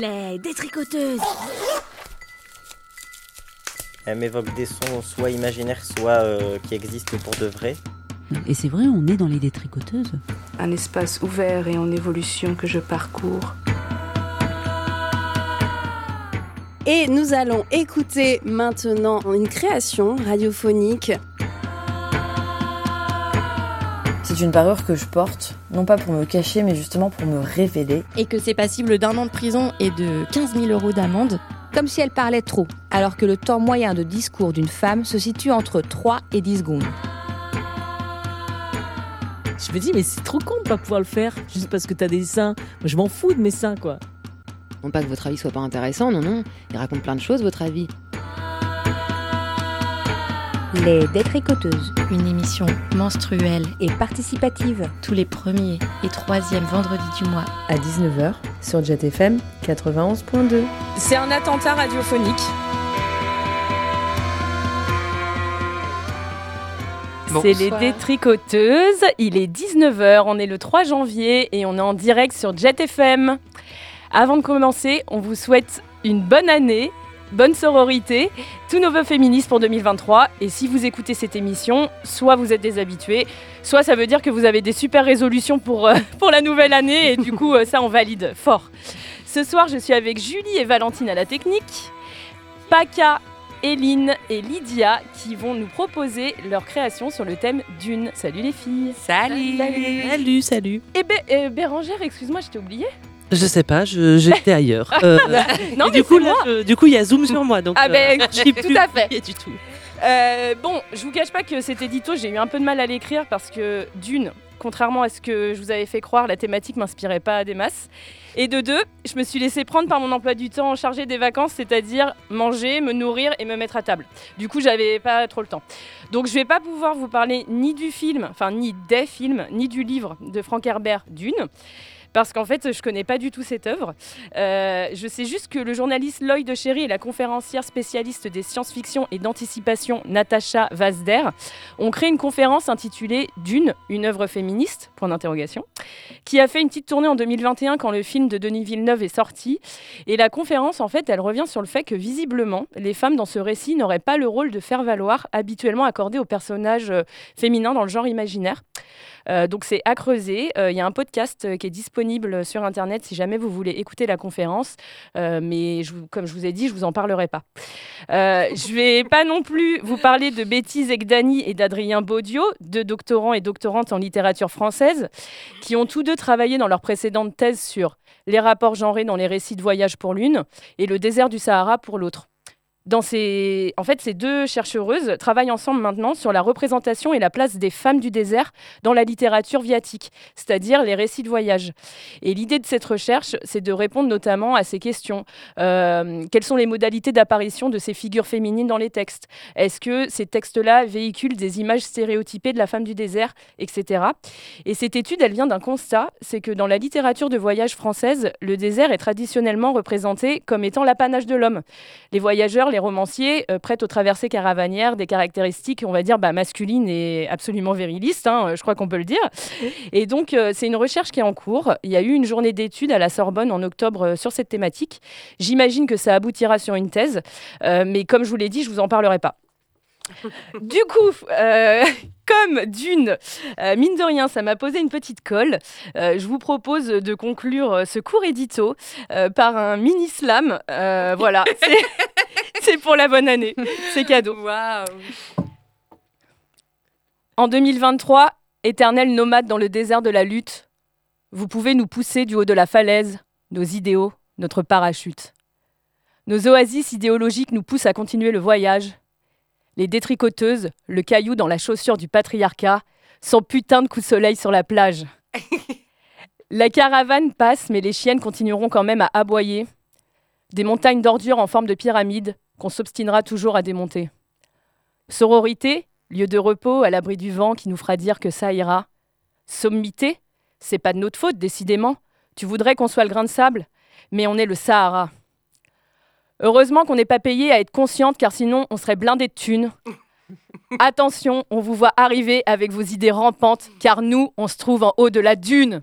Les détricoteuses Elle m'évoque des sons soit imaginaires, soit euh, qui existent pour de vrai. Et c'est vrai, on est dans les détricoteuses. Un espace ouvert et en évolution que je parcours. Et nous allons écouter maintenant une création radiophonique. C'est une parure que je porte, non pas pour me cacher, mais justement pour me révéler. Et que c'est passible d'un an de prison et de 15 000 euros d'amende. Comme si elle parlait trop, alors que le temps moyen de discours d'une femme se situe entre 3 et 10 secondes. Je me dis, mais c'est trop con de pas pouvoir le faire, juste parce que t'as des seins. Moi, je m'en fous de mes seins, quoi. Non pas que votre avis soit pas intéressant, non, non. Il raconte plein de choses, votre avis. Les détricoteuses. Une émission menstruelle et participative. tous les premiers et troisièmes vendredis du mois. À 19h sur Jet FM 91.2. C'est un attentat radiophonique. C'est les détricoteuses. Il est 19h, on est le 3 janvier et on est en direct sur Jet FM. Avant de commencer, on vous souhaite une bonne année, bonne sororité, tous nos vœux féministes pour 2023. Et si vous écoutez cette émission, soit vous êtes des habitués, soit ça veut dire que vous avez des super résolutions pour, euh, pour la nouvelle année et du coup, euh, ça on valide fort. Ce soir, je suis avec Julie et Valentine à la technique, Paca, Eline et Lydia qui vont nous proposer leur création sur le thème d'une. Salut les filles Salut Salut, salut Et Bé- euh, Bérangère, excuse-moi, je t'ai oublié Je sais pas, j'étais ailleurs. Euh, Non, mais du coup, là, je- du coup, il y a Zoom sur moi, donc Ah ben, euh, je suis tout plus à fait. du tout. Euh, bon, je vous cache pas que cet édito, j'ai eu un peu de mal à l'écrire parce que d'une, contrairement à ce que je vous avais fait croire, la thématique m'inspirait pas des masses. Et de deux, je me suis laissée prendre par mon emploi du temps chargé des vacances, c'est-à-dire manger, me nourrir et me mettre à table. Du coup, j'avais pas trop le temps. Donc, je vais pas pouvoir vous parler ni du film, enfin ni des films, ni du livre de Frank Herbert, Dune. Parce qu'en fait, je connais pas du tout cette œuvre. Euh, je sais juste que le journaliste Lloyd Cherry et la conférencière spécialiste des science-fiction et d'anticipation Natacha Vazder ont créé une conférence intitulée Dune, une œuvre féministe point d'interrogation, qui a fait une petite tournée en 2021 quand le film de Denis Villeneuve est sorti. Et la conférence, en fait, elle revient sur le fait que visiblement, les femmes dans ce récit n'auraient pas le rôle de faire valoir habituellement accordé aux personnages euh, féminins dans le genre imaginaire. Euh, donc c'est à creuser. Euh, Il y a un podcast euh, qui est disponible sur Internet si jamais vous voulez écouter la conférence. Euh, mais je comme je vous ai dit, je vous en parlerai pas. Euh, je vais pas non plus vous parler de Betty Zegdani et d'Adrien Baudio, deux doctorants et doctorantes en littérature française, qui ont tous deux travaillé dans leur précédente thèse sur les rapports genrés dans les récits de voyage pour l'une et le désert du Sahara pour l'autre. Ces... En fait, ces deux chercheuses travaillent ensemble maintenant sur la représentation et la place des femmes du désert dans la littérature viatique, c'est-à-dire les récits de voyage. Et l'idée de cette recherche, c'est de répondre notamment à ces questions. Euh, quelles sont les modalités d'apparition de ces figures féminines dans les textes? Est-ce que ces textes-là véhiculent des images stéréotypées de la femme du désert, etc. Et cette étude, elle vient d'un constat, c'est que dans la littérature de voyage française, le désert est traditionnellement représenté comme étant l'apanage de l'homme. Les voyageurs, les romanciers euh, prêtent aux traversées caravanières des caractéristiques, on va dire, bah, masculines et absolument virilistes, hein, je crois qu'on peut le dire. Et donc, euh, c'est une recherche qui est en cours. Il y a eu une journée d'études à la Sorbonne en octobre euh, sur cette thématique. J'imagine que ça aboutira sur une thèse, euh, mais comme je vous l'ai dit, je vous en parlerai pas. Du coup, euh, comme d'une, euh, mine de rien, ça m'a posé une petite colle. euh, je vous propose de conclure euh, ce court édito euh, par un mini slam. Euh, voilà, c'est- pour la bonne année. C'est cadeau. En 2023, éternel nomade dans le désert de la lutte, vous pouvez nous pousser du haut de la falaise, nos idéaux, notre parachute. Nos oasis idéologiques nous poussent à continuer le voyage. Les détricoteuses, le caillou dans la chaussure du patriarcat, sans putain de coup de soleil sur la plage. La caravane passe, mais les chiennes continueront quand même à aboyer. Des montagnes d'ordures en forme de pyramide qu'on s'obstinera toujours à démonter. Sororité, lieu de repos à l'abri du vent qui nous fera dire que ça ira. Sommité, c'est pas de notre faute, décidément. Tu voudrais qu'on soit le grain de sable, mais on est le Sahara. Heureusement qu'on n'est pas payé à être consciente, car sinon on serait blindé de thunes. Attention, on vous voit arriver avec vos idées rampantes, car nous, on se trouve en haut de la dune.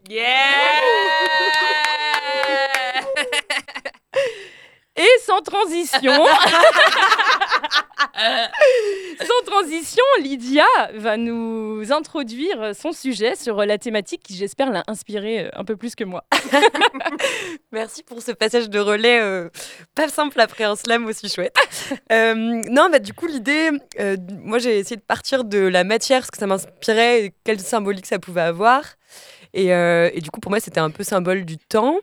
Sans transition. Sans transition, Lydia va nous introduire son sujet sur la thématique qui, j'espère, l'a inspiré euh, un peu plus que moi. Merci pour ce passage de relais euh, pas simple après un slam aussi chouette. Euh, non, bah, du coup, l'idée, euh, moi j'ai essayé de partir de la matière, ce que ça m'inspirait, et quelle symbolique ça pouvait avoir. Et, et du coup, pour moi, c'était un peu symbole du temps.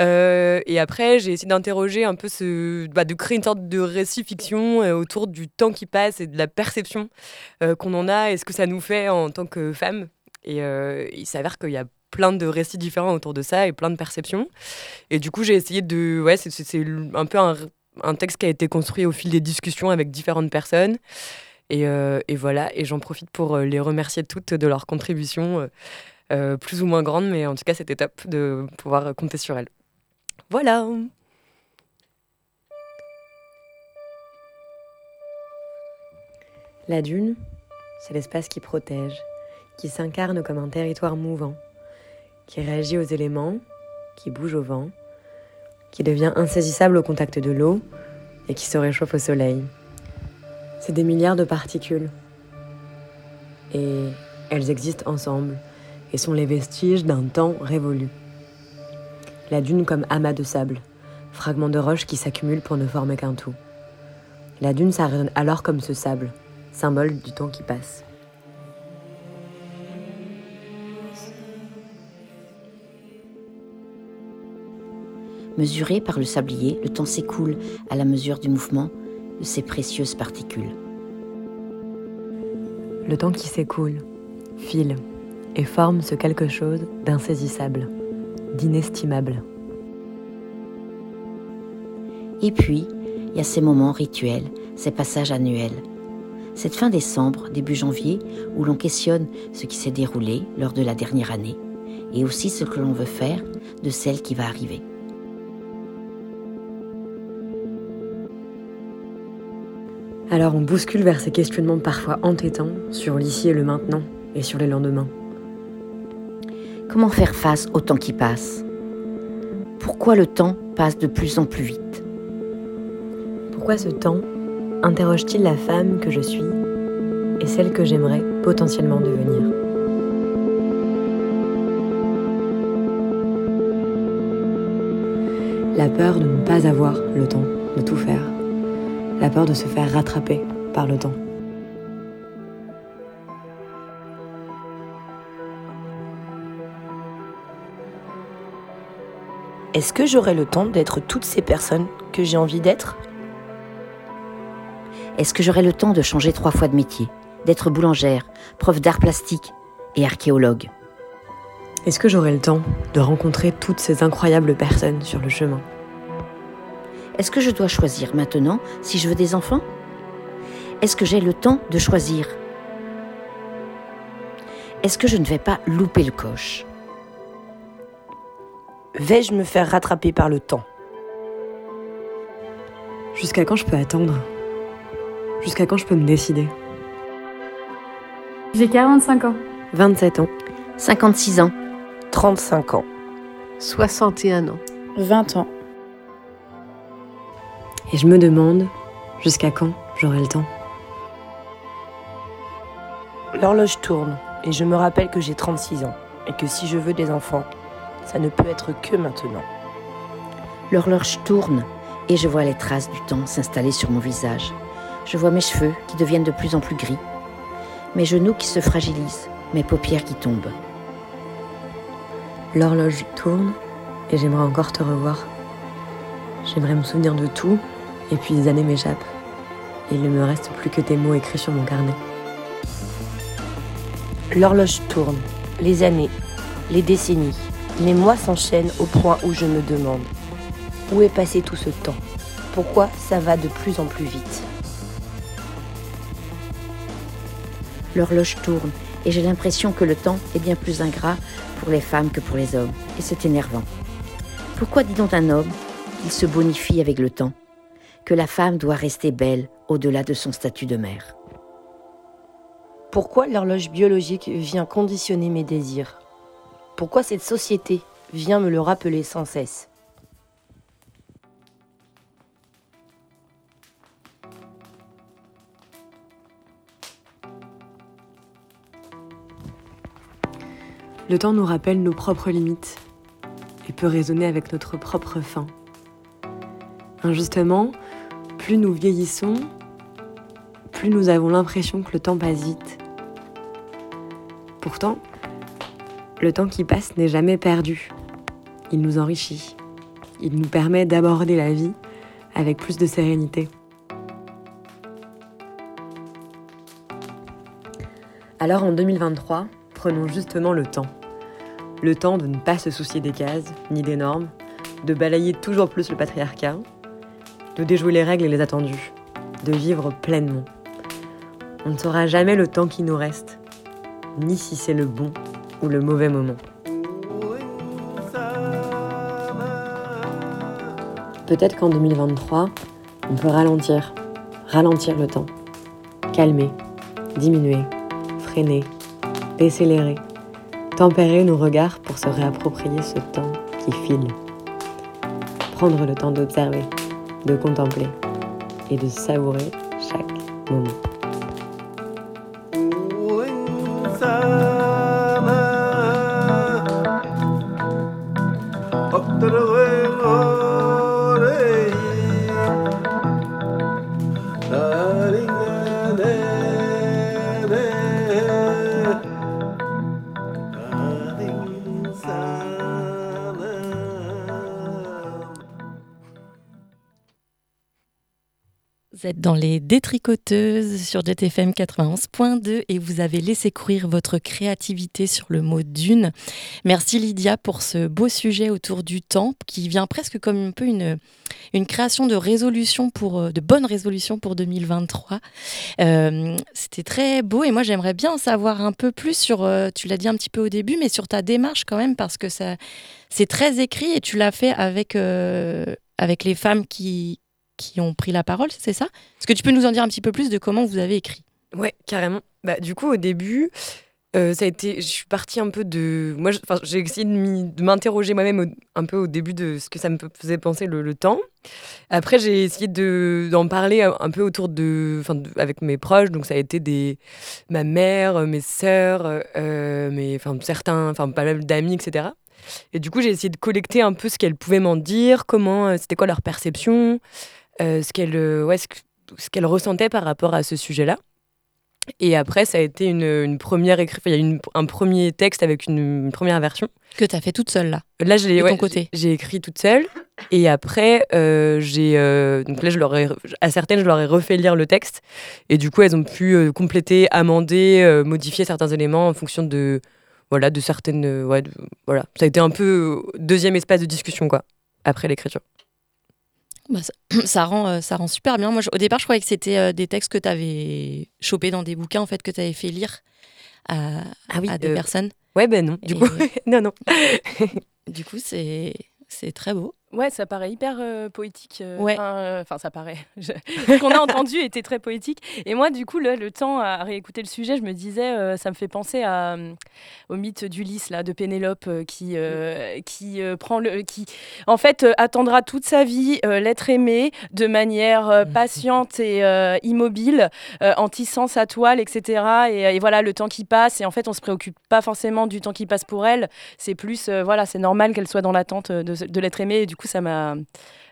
Euh, et après, j'ai essayé d'interroger un peu ce. bah, de créer une sorte de récit fiction euh, autour du temps qui passe et de la perception euh, qu'on en a et ce que ça nous fait en tant que femme. Et il s'avère qu'il y a plein de récits différents autour de ça et plein de perceptions. Et du coup, j'ai essayé de. Ouais, c'est- un peu un, texte qui a été construit au fil des discussions avec différentes personnes. Et, et voilà, et j'en profite pour les remercier toutes de leur contribution, plus ou moins grande, mais en tout cas, c'était top de pouvoir compter sur elles. Voilà. La dune, c'est l'espace qui protège, qui s'incarne comme un territoire mouvant, qui réagit aux éléments, qui bouge au vent, qui devient insaisissable au contact de l'eau et qui se réchauffe au soleil. C'est des milliards de particules. Et elles existent ensemble et sont les vestiges d'un temps révolu. La dune comme amas de sable, fragments de roche qui s'accumulent pour ne former qu'un tout. La dune, résonne alors comme ce sable, symbole du temps qui passe. Mesuré par le sablier, le temps s'écoule à la mesure du mouvement de ces précieuses particules. Le temps qui s'écoule, file et forme ce quelque chose d'insaisissable, d'inestimable. Et puis, il y a ces moments rituels, ces passages annuels. Cette fin décembre, début janvier, où l'on questionne ce qui s'est déroulé lors de la dernière année, et aussi ce que l'on veut faire de celle qui va arriver. Alors on bouscule vers ces questionnements parfois entêtants sur l'ici et le maintenant et sur les lendemains. Comment faire face au temps qui passe? Pourquoi le temps passe de plus en plus vite? Pourquoi ce temps interroge-t-il la femme que je suis et celle que j'aimerais potentiellement devenir? La peur de ne pas avoir le temps de tout faire. La peur de se faire rattraper par le temps. Est-ce que j'aurai le temps d'être toutes ces personnes que j'ai envie d'être? Est-ce que j'aurai le temps de changer trois fois de métier D'être boulangère, prof d'art plastique et archéologue? Est-ce que j'aurai le temps de rencontrer toutes ces incroyables personnes sur le chemin? Est-ce que je dois choisir maintenant si je veux des enfants? Est-ce que j'ai le temps de choisir? Est-ce que je ne vais pas louper le coche? Vais-je me faire rattraper par le temps? Jusqu'à quand je peux attendre? Jusqu'à quand je peux me décider? J'ai 45 ans. 27 ans. 56 ans. 35 ans. 61 ans. 20 ans. Et je me demande jusqu'à quand j'aurai le temps? L'horloge tourne et je me rappelle que j'ai 36 ans et que si je veux des enfants, ça ne peut être que maintenant. L'horloge tourne et je vois les traces du temps s'installer sur mon visage. Je vois mes cheveux qui deviennent de plus en plus gris, mes genoux qui se fragilisent, mes paupières qui tombent. L'horloge tourne et j'aimerais encore te revoir. J'aimerais me souvenir de tout et puis des années m'échappent. Il ne me reste plus que tes mots écrits sur mon carnet. L'horloge tourne, les années, les décennies, les mois s'enchaînent au point où je me demande où est passé tout ce temps? Pourquoi ça va de plus en plus vite? L'horloge tourne et j'ai l'impression que le temps est bien plus ingrat pour les femmes que pour les hommes. Et c'est énervant. Pourquoi dit donc un homme qu'il se bonifie avec le temps Que la femme doit rester belle au-delà de son statut de mère? Pourquoi l'horloge biologique vient conditionner mes désirs? pourquoi cette société vient me le rappeler sans cesse. Le temps nous rappelle nos propres limites et peut résonner avec notre propre fin. Injustement, plus nous vieillissons, plus nous avons l'impression que le temps passe vite. Pourtant, le temps qui passe n'est jamais perdu. Il nous enrichit. Il nous permet d'aborder la vie avec plus de sérénité. Alors en 2023, prenons justement le temps. Le temps de ne pas se soucier des cases, ni des normes, de balayer toujours plus le patriarcat, de déjouer les règles et les attendus, de vivre pleinement. On ne saura jamais le temps qui nous reste, ni si c'est le bon le mauvais moment. Peut-être qu'en 2023, on peut ralentir, ralentir le temps, calmer, diminuer, freiner, décélérer, tempérer nos regards pour se réapproprier ce temps qui file. Prendre le temps d'observer, de contempler et de savourer chaque moment. ಮಾತರು Vous êtes dans les détricoteuses sur JTFM 91.2 et vous avez laissé courir votre créativité sur le mot dune. Merci Lydia pour ce beau sujet autour du temps qui vient presque comme un peu une, une création de résolution pour euh, de bonnes résolutions pour 2023. Euh, C'était très beau et moi j'aimerais bien en savoir un peu plus sur, euh, tu l'as dit un petit peu au début, mais sur ta démarche quand même parce que ça c'est très écrit et tu l'as fait avec, euh, avec les femmes qui, qui ont pris la parole, c'est ça? Est-ce que tu peux nous en dire un petit peu plus de comment vous avez écrit? Ouais, carrément. Bah, du coup, au début, euh, ça a été, je suis partie un peu de. Moi, j'ai essayé de de m'interroger moi-même un peu au début de ce que ça me faisait penser le, temps. Après, j'ai essayé de- d'en parler un, peu autour de, de- avec mes proches. Donc, ça a été des, ma mère, euh, mes sœurs, euh, mes, certains, enfin, pas mal d'amis, etc. Et du coup, j'ai essayé de collecter un peu ce qu'elles pouvaient m'en dire, comment, c'était quoi leur perception, ce qu'elles, euh, ouais, ce que- ce qu'elles ressentaient par rapport à ce sujet-là. Et après, ça a été une, une première écrit, enfin, il y a une- un premier texte avec une, une première version. Que tu as fait toute seule là Là, ouais, ton côté. j'ai j'ai écrit toute seule. Et après, euh, j'ai euh, donc là, je leur ai, à certaines, je leur ai refait lire le texte. Et du coup, elles ont pu euh, compléter, amender, euh, modifier certains éléments en fonction de voilà de certaines, euh, ouais, de- voilà. Ça a été un peu euh, deuxième espace de discussion quoi après l'écriture. Bah, ça, ça rend, euh, ça rend super bien. Moi, je- au départ, je croyais que c'était euh, des textes que tu avais chopés dans des bouquins, en fait, que tu avais fait lire à, à des euh, personnes. Ouais, ben non. Du Et- coup, non, non. du coup, c'est c'est très beau. Ouais, ça paraît hyper euh, poétique. euh, Ouais. Enfin, euh, enfin, ça paraît. Je- Ce qu'on a entendu était très poétique. Et moi, du coup, là, le temps à réécouter le sujet, je me disais, euh, ça me fait penser à, euh, au mythe d'Ulysse, là, de Pénélope, euh, qui, euh, qui euh, prend le, qui, en fait, euh, attendra toute sa vie euh, l'être aimé de manière euh, patiente et euh, immobile, euh, en tissant sa toile, etc. Et, et voilà, le temps qui passe. Et en fait, on se préoccupe pas forcément du temps qui passe pour elle. C'est plus, euh, voilà, c'est normal qu'elle soit dans l'attente de, de l'être aimé. Et du coup, ça m'a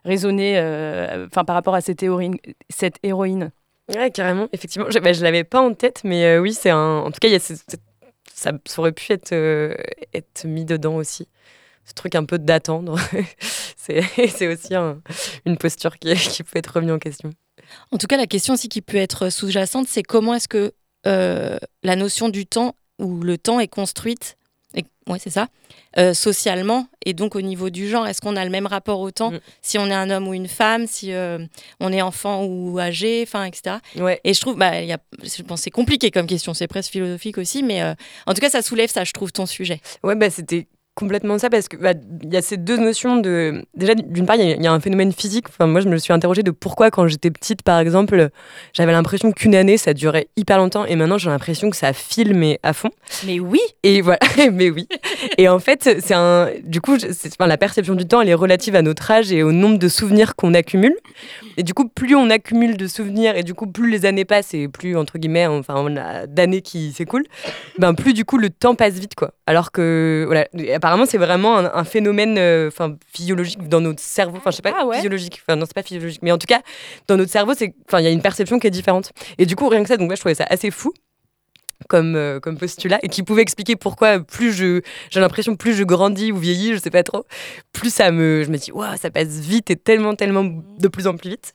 résonné euh, enfin par rapport à cette héroïne. Cette héroïne. Ouais, carrément, effectivement. Je, bah, je l'avais pas en tête, mais euh, oui, c'est un. En tout cas, il y a ce- ce- ça, ça aurait pu être, euh, être mis dedans aussi. Ce truc un peu d'attendre. c'est c'est aussi un- une posture qui, qui peut être remise en question. En tout cas, la question aussi qui peut être sous-jacente, c'est comment est-ce que euh, la notion du temps ou le temps est construite, et, ouais, c'est ça, euh, socialement et donc au niveau du genre. Est-ce qu'on a le même rapport au temps si on est un homme ou une femme, si euh, on est enfant ou âgé, enfin, etc. Ouais. Et je trouve, bah, y a, je pense, c'est compliqué comme question, c'est presque philosophique aussi, mais euh, en tout cas, ça soulève ça, je trouve, ton sujet. Ouais, bah, c'était complètement ça parce que bah, il y a ces deux notions de déjà d'une part il y, a un phénomène physique. Enfin moi je me suis interrogée de pourquoi quand j'étais petite par exemple j'avais l'impression qu'une année ça durait hyper longtemps et maintenant j'ai l'impression que ça file mais à fond. Mais oui. Et voilà mais oui. Et en fait c'est un du coup enfin, la perception du temps elle est relative à notre âge et au nombre de souvenirs qu'on accumule. Et du coup plus on accumule de souvenirs et du coup plus les années passent et plus entre guillemets enfin on a d'années qui s'écoulent ben plus du coup le temps passe vite quoi. Alors que voilà apparemment, c'est vraiment un, phénomène euh, enfin physiologique dans notre cerveau. Enfin, je sais pas, ah physiologique. Enfin, non, c'est pas physiologique. Mais en tout cas, dans notre cerveau, c'est, enfin, il y a une perception qui est différente. Et du coup, rien que ça, donc moi, je trouvais ça assez fou comme, euh, comme postulat et qui pouvait expliquer pourquoi plus je j'ai l'impression plus je grandis ou vieillis je sais pas trop plus ça me je me dis waouh ça passe vite et tellement tellement de plus en plus vite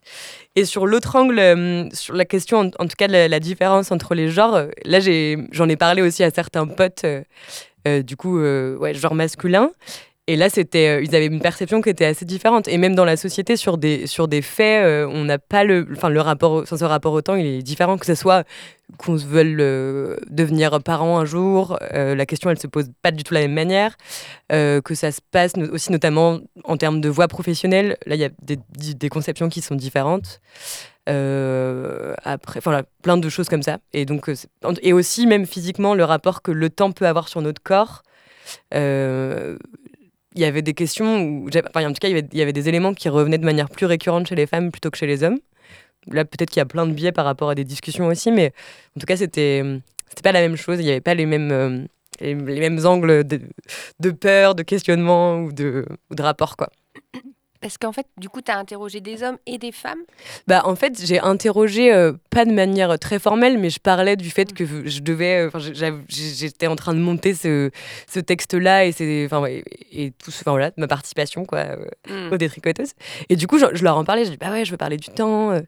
et sur l'autre angle euh, sur la question en, tout cas de la, différence entre les genres là j'ai j'en ai parlé aussi à certains potes du coup, euh, ouais, genre masculin. Et là, c'était, euh, ils avaient une perception qui était assez différente. Et même dans la société, sur des, sur des faits, on n'a pas le, enfin, le rapport, sans ce rapport au temps, il est différent. Que ce soit qu'on se veuille devenir parent un jour, la question, elle se pose pas du tout de la même manière. que ça se passe aussi, notamment en termes de voie professionnelle. Là, il y a des, des, conceptions qui sont différentes. Euh, après, voilà, plein de choses comme ça. Et donc, euh, et aussi même physiquement, le rapport que le temps peut avoir sur notre corps. Euh, il y avait des questions enfin, en tout cas, il y, avait, des éléments qui revenaient de manière plus récurrente chez les femmes plutôt que chez les hommes. Là, peut-être qu'il y a plein de biais par rapport à des discussions aussi, mais en tout cas, c'était c'était pas la même chose. Il n'y avait pas les mêmes les, mêmes angles de, de, peur, de questionnement ou de, ou de rapport, quoi. Parce qu'en fait, du coup, tu as interrogé des hommes et des femmes? Bah, en fait, j'ai interrogé, euh, pas de manière très formelle, mais je parlais du fait mm. que je devais. Euh, j'étais en train de monter ce, ce texte-là et, et, et, tout enfin, voilà, ma participation quoi, euh, mm. aux détricoteuses. Et du coup, je, leur en parlais. Je dis, bah ouais, je veux parler du temps.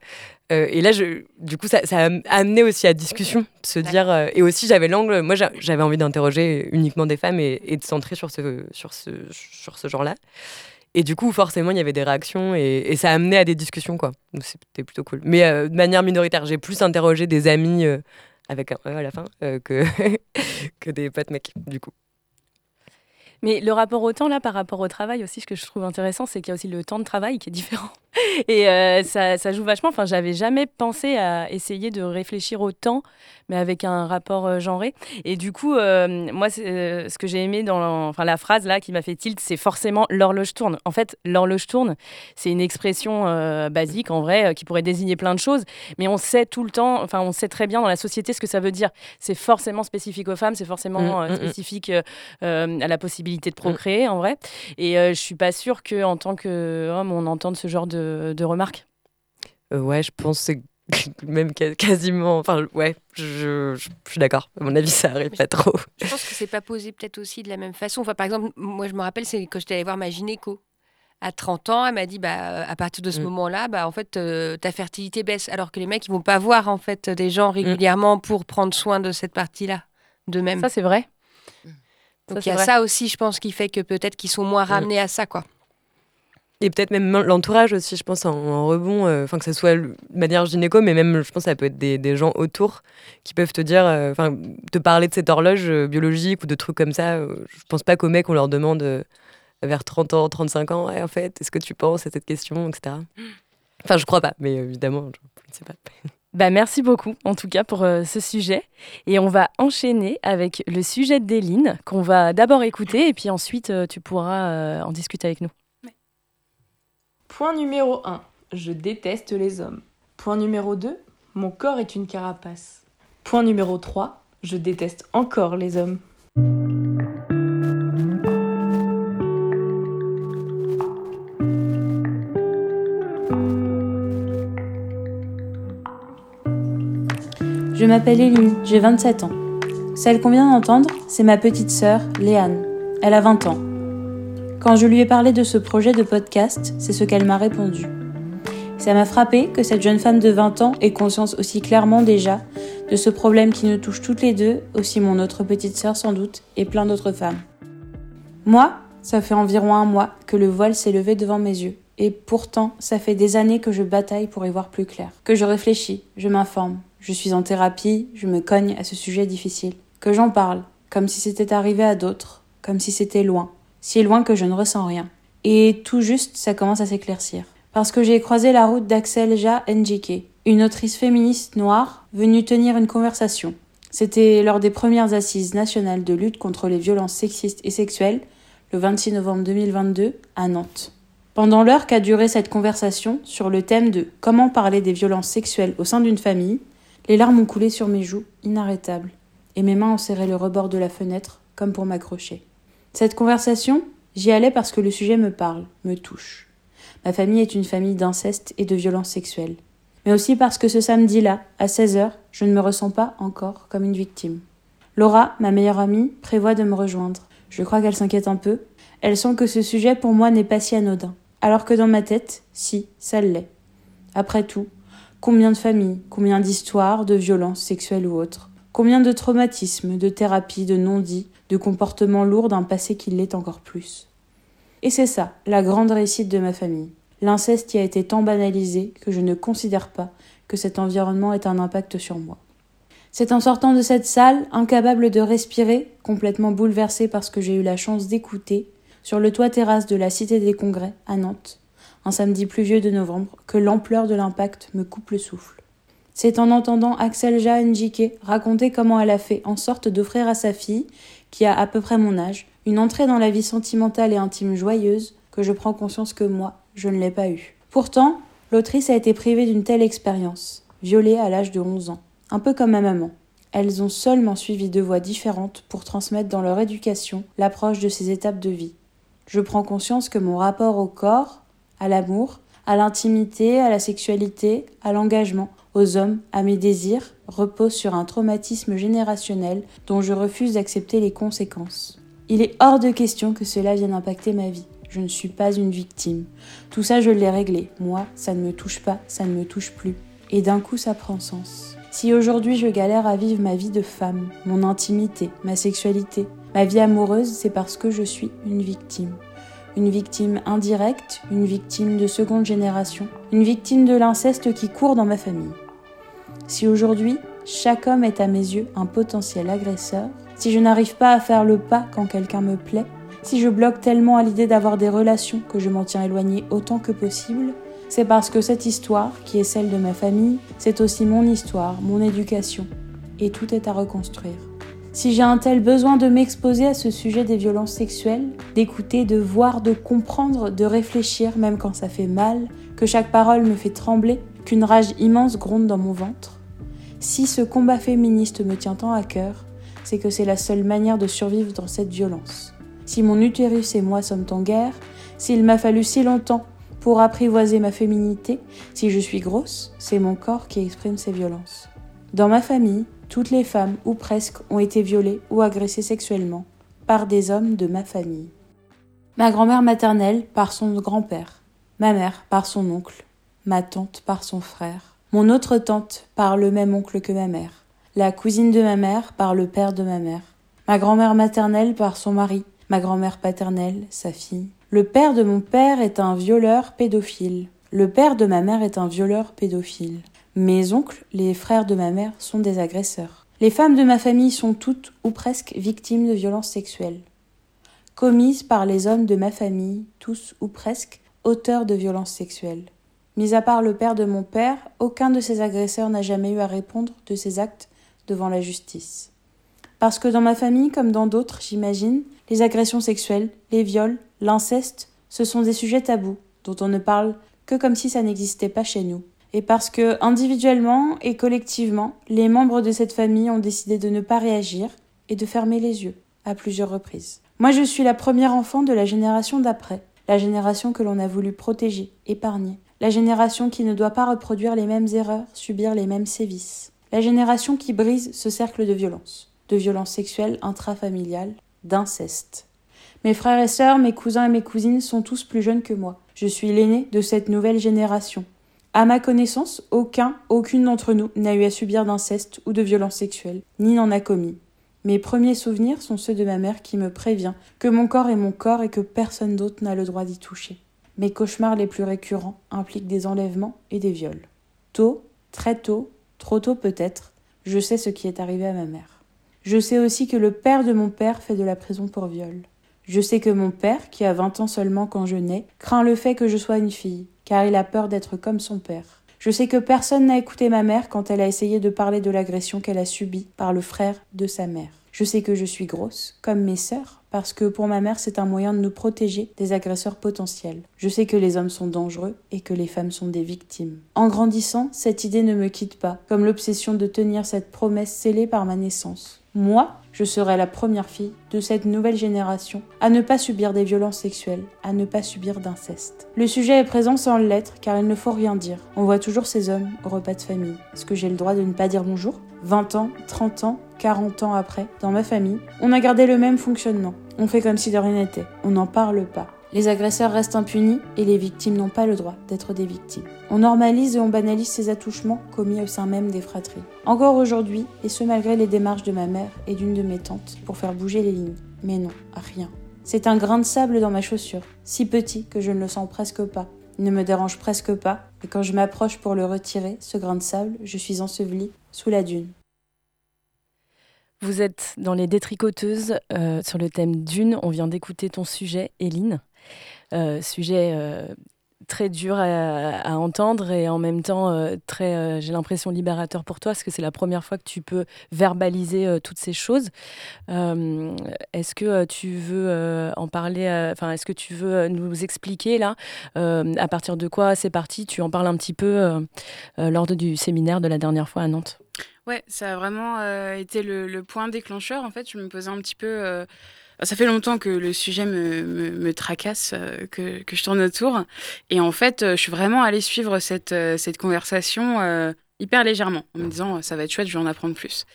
et là, je, du coup, ça, ça, a amené aussi à discussion, se dire. et aussi, j'avais l'angle. Moi, j'avais envie d'interroger uniquement des femmes et, et, de centrer sur ce, sur ce, sur ce genre-là. Et du coup, forcément, il y avait des réactions et, ça a amené à des discussions, quoi. C'était plutôt cool. Mais euh, de manière minoritaire, j'ai plus interrogé des amis euh, avec un E à la fin euh, que, que des potes mecs, du coup. Mais le rapport au temps, là, par rapport au travail aussi, ce que je trouve intéressant, c'est qu'il y a aussi le temps de travail qui est différent. Et euh, ça, ça, joue vachement. Enfin, j'avais jamais pensé à essayer de réfléchir au temps, mais avec un rapport euh, genré. Et du coup, euh, moi, ce que j'ai aimé dans enfin, la phrase là qui m'a fait tilt, c'est forcément l'horloge tourne. En fait, l'horloge tourne, c'est une expression basique en vrai qui pourrait désigner plein de choses, mais on sait tout le temps, enfin, on sait très bien dans la société ce que ça veut dire. C'est forcément spécifique aux femmes, c'est forcément mmh, mmh, mmh. spécifique à la possibilité de procréer en vrai. Et je suis pas sûre que en tant qu'homme, on entende ce genre de de, remarques? Euh, Ouais, je pense c'est même quasiment. Enfin, ouais, je, suis d'accord. À mon avis, ça arrive pas trop. Je pense que c'est pas posé peut-être aussi de la même façon. Enfin, par exemple, moi, je me rappelle, c'est quand j'étais allée voir ma gynéco. À 30 ans, elle m'a dit, bah, à partir de ce mm. moment-là, bah, en fait, euh, ta fertilité baisse. Alors que les mecs, ils vont pas voir, en fait, des gens mm. régulièrement pour prendre soin de cette partie-là, de même. Ça, c'est vrai. Donc, il y a ça aussi, je pense, qui fait que peut-être qu'ils sont moins mm. ramenés à ça, quoi. Et peut-être même l'entourage aussi, je pense, en, rebond, euh, enfin que ce soit de manière gynéco, mais même, je pense, ça peut être des, des gens autour qui peuvent te dire, euh, enfin, te parler de cette horloge euh, biologique ou de trucs comme ça. je pense pas qu'aux mecs, on leur demande vers 30 ans, 35 ans, en fait, est-ce que tu penses à cette question, etc. Enfin, je crois pas, mais évidemment, je ne sais pas. Bah, merci beaucoup, en tout cas, pour ce sujet. Et on va enchaîner avec le sujet d'Eline, qu'on va d'abord écouter, et puis ensuite, tu pourras en discuter avec nous. Point numéro 1. Je déteste les hommes. Point numéro 2. Mon corps est une carapace. Point numéro 3. Je déteste encore les hommes. Je m'appelle Eline, j'ai 27 ans. Celle qu'on vient d'entendre, c'est ma petite sœur, Léane. Elle a 20 ans. Quand je lui ai parlé de ce projet de podcast, c'est ce qu'elle m'a répondu. Ça m'a frappé que cette jeune femme de 20 ans ait conscience aussi clairement déjà de ce problème qui nous touche toutes les deux, aussi mon autre petite sœur sans doute, et plein d'autres femmes. Moi, ça fait environ un mois que le voile s'est levé devant mes yeux, et pourtant, ça fait des années que je bataille pour y voir plus clair, que je réfléchis, je m'informe, je suis en thérapie, je me cogne à ce sujet difficile, que j'en parle, comme si c'était arrivé à d'autres, comme si c'était loin, si loin que je ne ressens rien. Et tout juste, ça commence à s'éclaircir. Parce que j'ai croisé la route d'Axel Ja Njike, une autrice féministe noire venue tenir une conversation. C'était lors des premières assises nationales de lutte contre les violences sexistes et sexuelles, le 26 novembre 2022, à Nantes. Pendant l'heure qu'a duré cette conversation sur le thème de comment parler des violences sexuelles au sein d'une famille, les larmes ont coulé sur mes joues, inarrêtables, et mes mains ont serré le rebord de la fenêtre, comme pour m'accrocher. Cette conversation, j'y allais parce que le sujet me parle, me touche. Ma famille est une famille d'inceste et de violences sexuelles mais aussi parce que ce samedi-là, à 16h, je ne me ressens pas encore comme une victime. Laura, ma meilleure amie, prévoit de me rejoindre. Je crois qu'elle s'inquiète un peu. Elle sent que ce sujet pour moi n'est pas si anodin. Alors que dans ma tête, si, ça l'est. Après tout, combien de familles, combien d'histoires, de violences sexuelles ou autres, combien de traumatismes, de thérapies, de non-dits, de comportements lourds d'un passé qui l'est encore plus? Et c'est ça, la grande réussite de ma famille. L'inceste y a été tant banalisé que je ne considère pas que cet environnement ait un impact sur moi. C'est en sortant de cette salle, incapable de respirer, complètement bouleversée parce que j'ai eu la chance d'écouter, sur le toit terrasse de la Cité des Congrès, à Nantes, un samedi pluvieux de novembre, que l'ampleur de l'impact me coupe le souffle. C'est en entendant Axel Njike raconter comment elle a fait en sorte d'offrir à sa fille, qui a à peu près mon âge, une entrée dans la vie sentimentale et intime joyeuse, que je prends conscience que moi, je ne l'ai pas eu. Pourtant, l'autrice a été privée d'une telle expérience, violée à l'âge de 11 ans, un peu comme ma maman. Elles ont seulement suivi deux voies différentes pour transmettre dans leur éducation l'approche de ces étapes de vie. Je prends conscience que mon rapport au corps, à l'amour, à l'intimité, à la sexualité, à l'engagement, aux hommes, à mes désirs, repose sur un traumatisme générationnel dont je refuse d'accepter les conséquences. Il est hors de question que cela vienne impacter ma vie. Je ne suis pas une victime. Tout ça, je l'ai réglé. Moi, ça ne me touche pas, ça ne me touche plus. Et d'un coup, ça prend sens. Si aujourd'hui je galère à vivre ma vie de femme, mon intimité, ma sexualité, ma vie amoureuse, c'est parce que je suis une victime. Une victime indirecte, une victime de seconde génération, une victime de l'inceste qui court dans ma famille. Si aujourd'hui, chaque homme est à mes yeux un potentiel agresseur, si je n'arrive pas à faire le pas quand quelqu'un me plaît, si je bloque tellement à l'idée d'avoir des relations que je m'en tiens éloignée autant que possible, c'est parce que cette histoire, qui est celle de ma famille, c'est aussi mon histoire, mon éducation, et tout est à reconstruire. Si j'ai un tel besoin de m'exposer à ce sujet des violences sexuelles, d'écouter, de voir, de comprendre, de réfléchir, même quand ça fait mal, que chaque parole me fait trembler, qu'une rage immense gronde dans mon ventre, si ce combat féministe me tient tant à cœur, c'est que c'est la seule manière de survivre dans cette violence si mon utérus et moi sommes en guerre, s'il m'a fallu si longtemps pour apprivoiser ma féminité, si je suis grosse, c'est mon corps qui exprime ces violences. Dans ma famille, toutes les femmes, ou presque, ont été violées ou agressées sexuellement par des hommes de ma famille. Ma grand-mère maternelle par son grand-père, ma mère par son oncle, ma tante par son frère, mon autre tante par le même oncle que ma mère, la cousine de ma mère par le père de ma mère, ma grand-mère maternelle par son mari, ma grand-mère paternelle, sa fille. Le père de mon père est un violeur pédophile. Le père de ma mère est un violeur pédophile. Mes oncles, les frères de ma mère, sont des agresseurs. Les femmes de ma famille sont toutes ou presque victimes de violences sexuelles. Commises par les hommes de ma famille, tous ou presque, auteurs de violences sexuelles. Mis à part le père de mon père, aucun de ces agresseurs n'a jamais eu à répondre de ces actes devant la justice. Parce que dans ma famille, comme dans d'autres, j'imagine, les agressions sexuelles, les viols, l'inceste, ce sont des sujets tabous dont on ne parle que comme si ça n'existait pas chez nous. Et parce que, individuellement et collectivement, les membres de cette famille ont décidé de ne pas réagir et de fermer les yeux à plusieurs reprises. Moi, je suis la première enfant de la génération d'après, la génération que l'on a voulu protéger, épargner, la génération qui ne doit pas reproduire les mêmes erreurs, subir les mêmes sévices, la génération qui brise ce cercle de violence, de violence sexuelle intrafamiliale, d'inceste. Mes frères et sœurs, mes cousins et mes cousines sont tous plus jeunes que moi. Je suis l'aîné de cette nouvelle génération. À ma connaissance, aucun, aucune d'entre nous n'a eu à subir d'inceste ou de violence sexuelle, ni n'en a commis. Mes premiers souvenirs sont ceux de ma mère qui me prévient que mon corps est mon corps et que personne d'autre n'a le droit d'y toucher. Mes cauchemars les plus récurrents impliquent des enlèvements et des viols. Tôt, très tôt, trop tôt peut-être, je sais ce qui est arrivé à ma mère. Je sais aussi que le père de mon père fait de la prison pour viol. Je sais que mon père, qui a 20 ans seulement quand je nais, craint le fait que je sois une fille, car il a peur d'être comme son père. Je sais que personne n'a écouté ma mère quand elle a essayé de parler de l'agression qu'elle a subie par le frère de sa mère. Je sais que je suis grosse, comme mes sœurs, parce que pour ma mère c'est un moyen de nous protéger des agresseurs potentiels. Je sais que les hommes sont dangereux et que les femmes sont des victimes. En grandissant, cette idée ne me quitte pas, comme l'obsession de tenir cette promesse scellée par ma naissance. Moi, je serai la première fille de cette nouvelle génération à ne pas subir des violences sexuelles, à ne pas subir d'inceste. Le sujet est présent sans lettre car il ne faut rien dire. On voit toujours ces hommes au repas de famille. Est-ce que j'ai le droit de ne pas dire bonjour? 20 ans, 30 ans, 40 ans après, dans ma famille, on a gardé le même fonctionnement. On fait comme si de rien n'était. On n'en parle pas. Les agresseurs restent impunis et les victimes n'ont pas le droit d'être des victimes. On normalise et on banalise ces attouchements commis au sein même des fratries. Encore aujourd'hui, et ce malgré les démarches de ma mère et d'une de mes tantes pour faire bouger les lignes. Mais non, rien. C'est un grain de sable dans ma chaussure, si petit que je ne le sens presque pas. Ne me dérange presque pas, et quand je m'approche pour le retirer, ce grain de sable, je suis ensevelie sous la dune. Vous êtes dans les détricoteuses euh, sur le thème Dune. On vient d'écouter ton sujet, Eline. Euh, sujet euh, très dur à, entendre et en même temps très, j'ai l'impression, libérateur pour toi parce que c'est la première fois que tu peux verbaliser toutes ces choses. est-ce que tu veux en parler Enfin, est-ce que tu veux nous expliquer là à partir de quoi c'est parti? Tu en parles un petit peu lors du séminaire de la dernière fois à Nantes. Ouais, ça a vraiment euh, été le, point déclencheur. En fait, je me posais un petit peu. Euh, ça fait longtemps que le sujet me, me, tracasse, euh, que, que, je tourne autour. Et en fait, je suis vraiment allée suivre cette, cette conversation hyper légèrement, en me disant ça va être chouette, je vais en apprendre plus.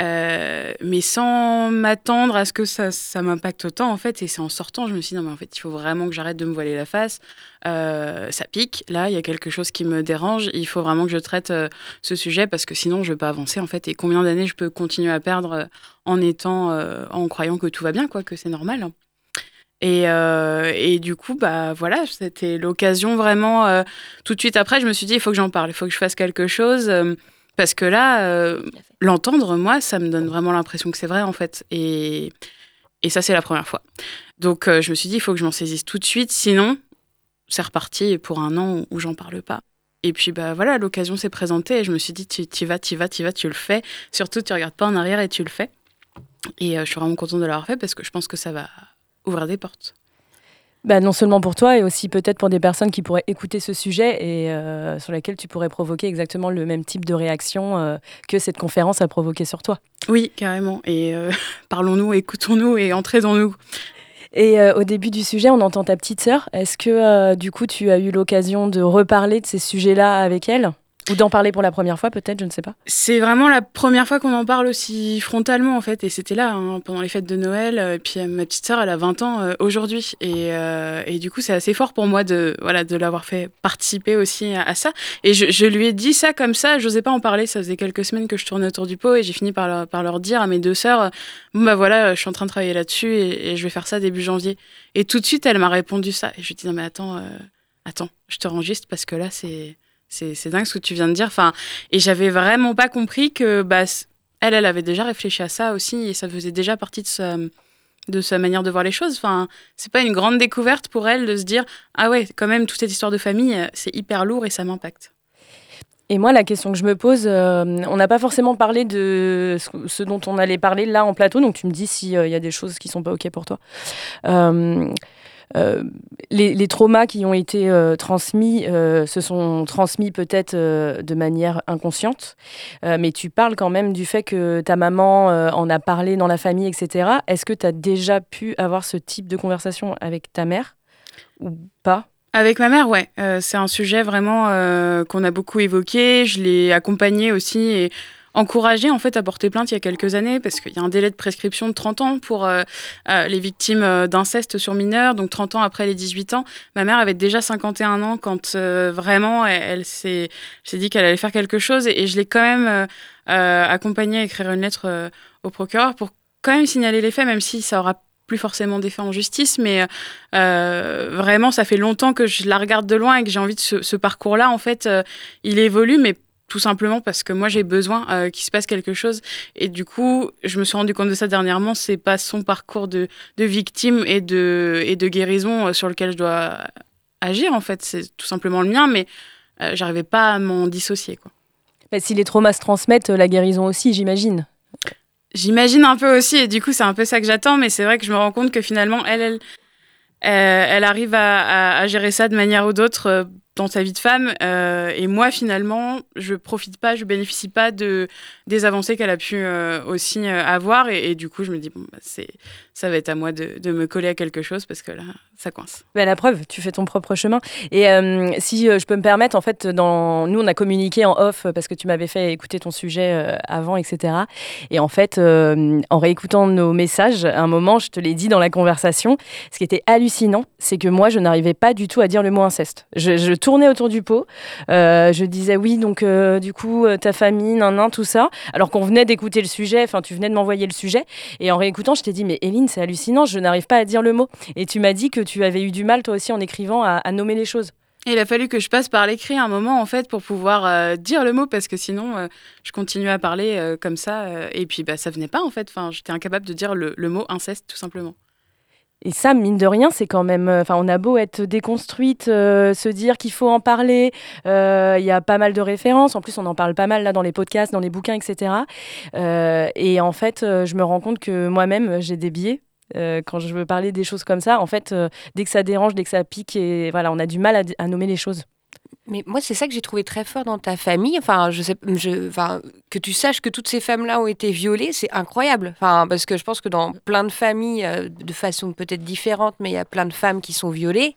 Euh, mais sans m'attendre à ce que ça, ça m'impacte autant, en fait. Et c'est en sortant, je me suis dit, non, mais en fait, il faut vraiment que j'arrête de me voiler la face. Euh, ça pique, là, il y a quelque chose qui me dérange. Il faut vraiment que je traite euh, ce sujet parce que sinon, je ne vais pas avancer, en fait. Et combien d'années je peux continuer à perdre en étant, en croyant que tout va bien, quoi, que c'est normal. Hein. Et, euh, et, du coup, bah voilà, c'était l'occasion vraiment. Euh, tout de suite après, je me suis dit, il faut que j'en parle, il faut que je fasse quelque chose. Euh, parce que là, l'entendre, moi, ça me donne vraiment l'impression que c'est vrai, en fait. Et, et ça, c'est la première fois. Donc, je me suis dit, il faut que je m'en saisisse tout de suite. Sinon, c'est reparti pour un an où j'en parle pas. Et puis, bah voilà, l'occasion s'est présentée et je me suis dit, tu vas, tu vas, tu vas, tu le fais. Surtout, tu regardes pas en arrière et tu le fais. Et je suis vraiment contente de l'avoir fait parce que je pense que ça va ouvrir des portes. Bah, non seulement pour toi, et aussi peut-être pour des personnes qui pourraient écouter ce sujet et euh, sur lesquelles tu pourrais provoquer exactement le même type de réaction euh, que cette conférence a provoqué sur toi. Oui, carrément. Et euh, parlons-nous, écoutons-nous et entrez dans nous. Et au début du sujet, on entend ta petite sœur. Est-ce que du coup, tu as eu l'occasion de reparler de ces sujets-là avec elle? Ou d'en parler pour la première fois, peut-être, je ne sais pas. C'est vraiment la première fois qu'on en parle aussi frontalement, en fait. Et c'était là, hein, pendant les fêtes de Noël. Et euh, puis euh, ma petite sœur, elle a 20 ans euh, aujourd'hui. Et, et, du coup, c'est assez fort pour moi de, voilà, de l'avoir fait participer aussi à, ça. Et je, lui ai dit ça comme ça. Je n'osais pas en parler. Ça faisait quelques semaines que je tournais autour du pot. Et j'ai fini par leur, dire à mes deux sœurs Bon, bah voilà, je suis en train de travailler là-dessus et, je vais faire ça début janvier. Et tout de suite, elle m'a répondu ça. Et je lui ai dit Non, mais attends, attends, je te juste parce que là, c'est c'est dingue ce que tu viens de dire. Enfin, et j'avais vraiment pas compris que bah, elle, elle avait déjà réfléchi à ça aussi et ça faisait déjà partie de sa, de sa manière de voir les choses. Enfin, c'est pas une grande découverte pour elle de se dire ah ouais, quand même toute cette histoire de famille, c'est hyper lourd et ça m'impacte. Et moi, la question que je me pose, euh, on n'a pas forcément parlé de ce, dont on allait parler là en plateau, donc tu me dis s'il il y a des choses qui sont pas ok pour toi. Euh, euh, les, traumas qui ont été euh, transmis euh, se sont transmis peut-être de manière inconsciente, mais tu parles quand même du fait que ta maman en a parlé dans la famille, etc. Est-ce que tu as déjà pu avoir ce type de conversation avec ta mère ou pas? Avec ma mère, ouais. c'est un sujet vraiment qu'on a beaucoup évoqué. Je l'ai accompagnée aussi encouragé en fait à porter plainte il y a quelques années parce qu'il y a un délai de prescription de 30 ans pour euh, euh, les victimes euh, d'inceste sur mineurs, donc 30 ans après les 18 ans. Ma mère avait déjà 51 ans quand vraiment elle, s'est dit qu'elle allait faire quelque chose. Et, je l'ai quand même accompagnée à écrire une lettre au procureur pour quand même signaler les faits, même si ça aura plus forcément d'effet en justice, mais vraiment, ça fait longtemps que je la regarde de loin et que j'ai envie de ce, ce parcours-là, en fait, il évolue, mais tout simplement parce que moi j'ai besoin euh, qu'il se passe quelque chose. Et du coup, je me suis rendu compte de ça dernièrement. C'est pas son parcours de, de, victime et de, et de guérison euh, sur lequel je dois agir en fait. C'est tout simplement le mien, mais euh, j'arrivais pas à m'en dissocier. Quoi. Bah, si les traumas se transmettent, la guérison aussi, j'imagine. J'imagine un peu aussi, et du coup c'est un peu ça que j'attends, mais c'est vrai que je me rends compte que finalement elle, elle, elle arrive à, gérer ça de manière ou d'autre dans sa vie de femme. Euh, et moi, finalement, je profite pas, je bénéficie pas de, des avancées qu'elle a pu euh, aussi euh, avoir. Et, et, du coup, je me dis, bon, bah, c'est, ça va être à moi de, de, me coller à quelque chose parce que là, ça coince. La preuve, tu fais ton propre chemin. Et euh, si je peux me permettre, en fait, dans... nous, on a communiqué en off parce que tu m'avais fait écouter ton sujet avant, etc. Et en fait, en réécoutant nos messages, à un moment, je te l'ai dit dans la conversation, ce qui était hallucinant, c'est que moi, je n'arrivais pas du tout à dire le mot inceste. Je, tournais autour du pot. Euh, je disais oui, donc euh, du coup, euh, ta famille, nan, nan, tout ça. Alors qu'on venait d'écouter le sujet, enfin, tu venais de m'envoyer le sujet. Et en réécoutant, je t'ai dit, mais Eline, c'est hallucinant, je n'arrive pas à dire le mot. Et tu m'as dit que tu avais eu du mal, toi aussi, en écrivant, à, à nommer les choses. Et il a fallu que je passe par l'écrit un moment, en fait, pour pouvoir euh, dire le mot, parce que sinon, euh, je continuais à parler euh, comme ça. et puis, bah, ça venait pas, en fait. Enfin, j'étais incapable de dire le, le mot inceste, tout simplement. Et ça, mine de rien, c'est quand même. Enfin, on a beau être déconstruite, se dire qu'il faut en parler. Il y a pas mal de références. En plus, on en parle pas mal là dans les podcasts, dans les bouquins, etc. Et en fait, je me rends compte que moi-même, j'ai des biais. Quand je veux parler des choses comme ça, en fait, dès que ça dérange, dès que ça pique, et voilà, on a du mal à, nommer les choses. Mais moi, c'est ça que j'ai trouvé très fort dans ta famille. Enfin, je sais, que tu saches que toutes ces femmes-là ont été violées, c'est incroyable. Enfin, parce que je pense que dans plein de familles, euh, de façon peut-être différente, mais il y a plein de femmes qui sont violées.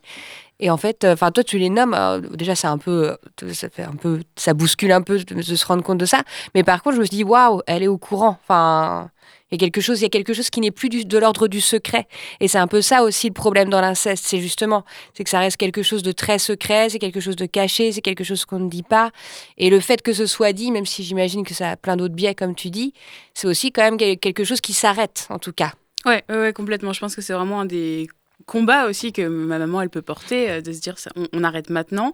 Et en fait, enfin, toi, tu les nommes. Euh, déjà, c'est un peu, ça fait un peu, ça bouscule un peu de, de se rendre compte de ça. Mais par contre, je me suis dit, waouh, elle est au courant. Enfin, quelque chose, il y a quelque chose qui n'est plus de l'ordre du secret. Et c'est un peu ça aussi le problème dans l'inceste, c'est justement, c'est que ça reste quelque chose de très secret, c'est quelque chose de caché, c'est quelque chose qu'on ne dit pas. Et le fait que ce soit dit, même si j'imagine que ça a plein d'autres biais, comme tu dis, c'est aussi quand même quelque chose qui s'arrête, en tout cas. Ouais, ouais, complètement. Je pense que c'est vraiment un des combat aussi que ma maman elle peut porter euh, de se dire on, arrête maintenant.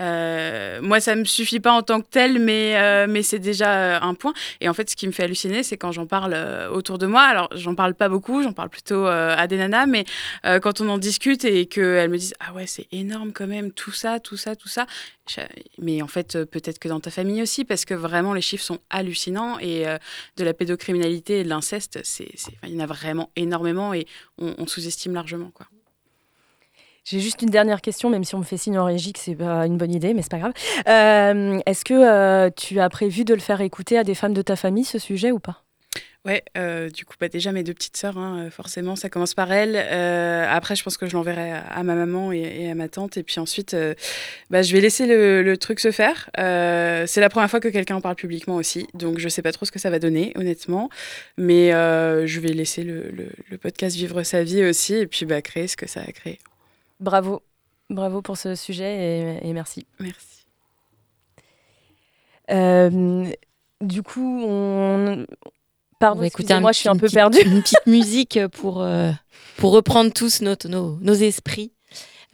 Euh, moi ça me suffit pas en tant que tel mais euh, mais c'est déjà un point. Et en fait ce qui me fait halluciner c'est quand j'en parle autour de moi. Alors j'en parle pas beaucoup j'en parle plutôt à des nanas mais quand on en discute et qu'elles me disent ah ouais c'est énorme quand même tout ça tout ça tout ça mais en fait peut-être que dans ta famille aussi parce que vraiment les chiffres sont hallucinants et de la pédocriminalité et de l'inceste c'est il y en a vraiment énormément et on, on sous-estime largement quoi j'ai juste une dernière question, même si on me fait signe en régie que c'est pas une bonne idée, mais c'est pas grave. Euh, Est-ce que euh, tu as prévu de le faire écouter à des femmes de ta famille, ce sujet, ou pas? Ouais, euh, du coup, bah, déjà mes deux petites sœurs, hein, forcément, ça commence par elles. Après, je pense que je l'enverrai à, ma maman et, à ma tante. Et puis ensuite, bah, je vais laisser le, truc se faire. C'est la première fois que quelqu'un en parle publiquement aussi. Donc, je sais pas trop ce que ça va donner, honnêtement. Mais je vais laisser le, podcast vivre sa vie aussi et puis bah, créer ce que ça a créé. Bravo. Bravo pour ce sujet et, et merci. Merci. Euh, du coup, on. Pardon, écoutez moi je suis un peu perdue. Une petite musique pour, euh, pour reprendre tous nos, nos esprits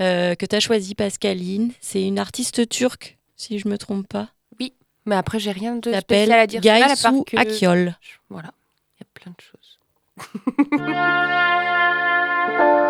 euh, que tu as choisi, Pascaline. C'est une artiste turque, si je me trompe pas. Oui, mais après, j'ai rien de spécial à dire. Gaïsou que... Akiol. Voilà, il y a plein de choses.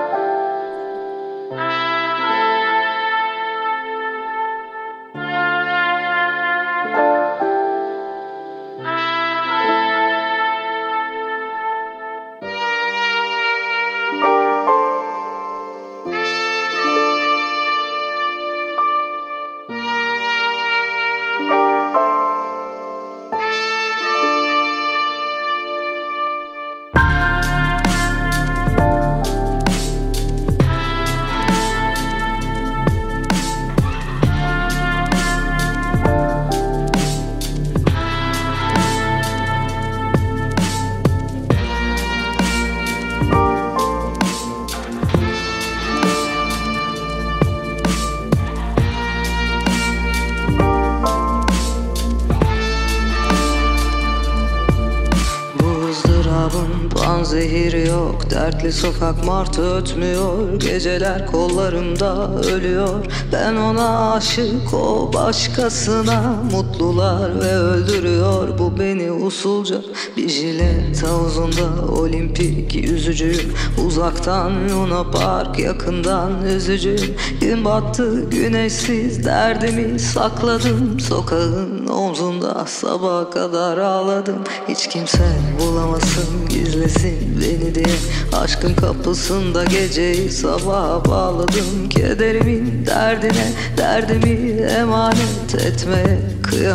Panzehir yok dertli sokak martı ötmüyor Geceler kollarımda ölüyor. Ben ona aşık o başkasına Mutlular ve öldürüyor Bu beni usulca. Bir jilet havuzunda Olimpik yüzücüyüm. Uzaktan Luna Park yakından üzücüyüm. Gün battı güneşsiz derdimi sakladım. Sokağın omzunda sabaha kadar ağladım. Hiç kimse bulamasın gizlesin beni diye. Aşkın kapısında geceyi sabaha bağladım. Kederimin derdine derdimi emanet etmeye Kıyamadım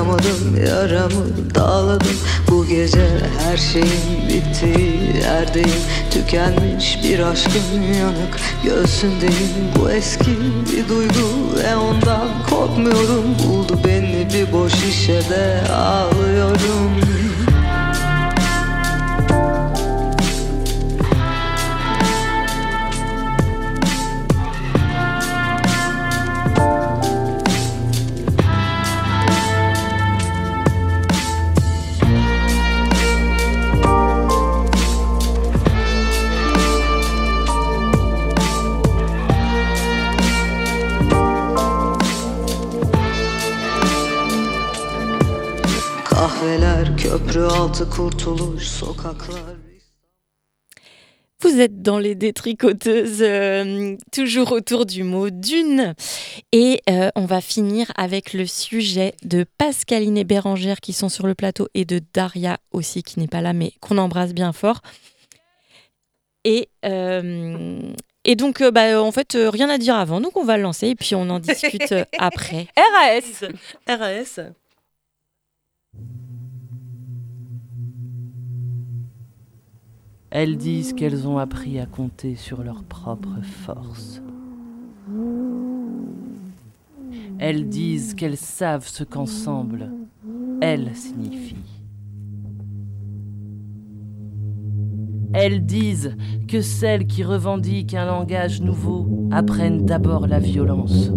yaramı dağladım. Bu gece her şeyin bittiği yerdeyim. Tükenmiş bir aşkın yanık göğsündeyim. Bu eski bir duygu ve ondan korkmuyorum. Buldu beni bir boş şişede ağlıyorum köprü altı kurtuluş, sokaklar Vous êtes dans les détricoteuses, euh, toujours autour du mot dune. Et euh, on va finir avec le sujet de Pascaline et Bérangère qui sont sur le plateau et de Daria aussi qui n'est pas là mais qu'on embrasse bien fort. Et, euh, et donc, euh, bah, en fait, euh, rien à dire avant. Donc, on va le lancer et puis on en discute après. RAS. RAS. Elles disent qu'elles ont appris à compter sur leur propre force. Elles disent qu'elles savent ce qu'ensemble, elles signifient. Elles disent que celles qui revendiquent un langage nouveau apprennent d'abord la violence.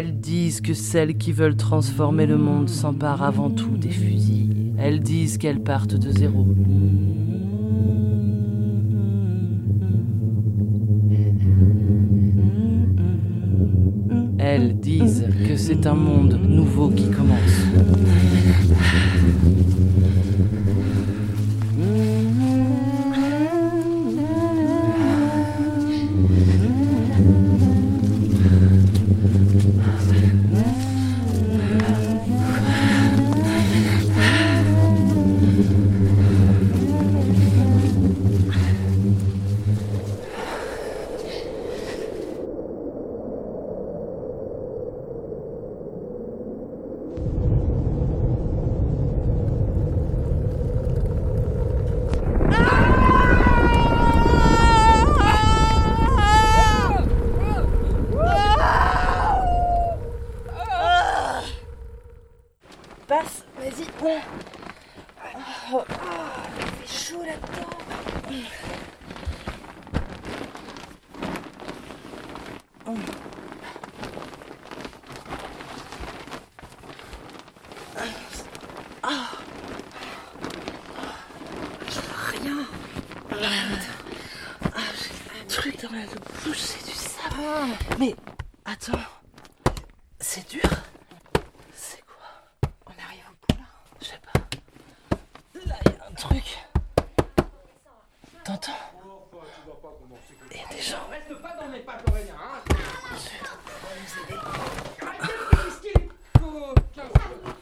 Elles disent que celles qui veulent transformer le monde s'emparent avant tout des fusils. Elles disent qu'elles partent de zéro. Elles disent que c'est un monde nouveau qui commence. Ah. Rien. Ah, j'ai un truc dans la bouche, c'est du savon. Mais attends, c'est dur. C'est quoi On arrive au bout là Je sais pas. Là, il y a un truc. T'entends Il y a des gens. Reste pas dans mes pattes, Aurélien, hein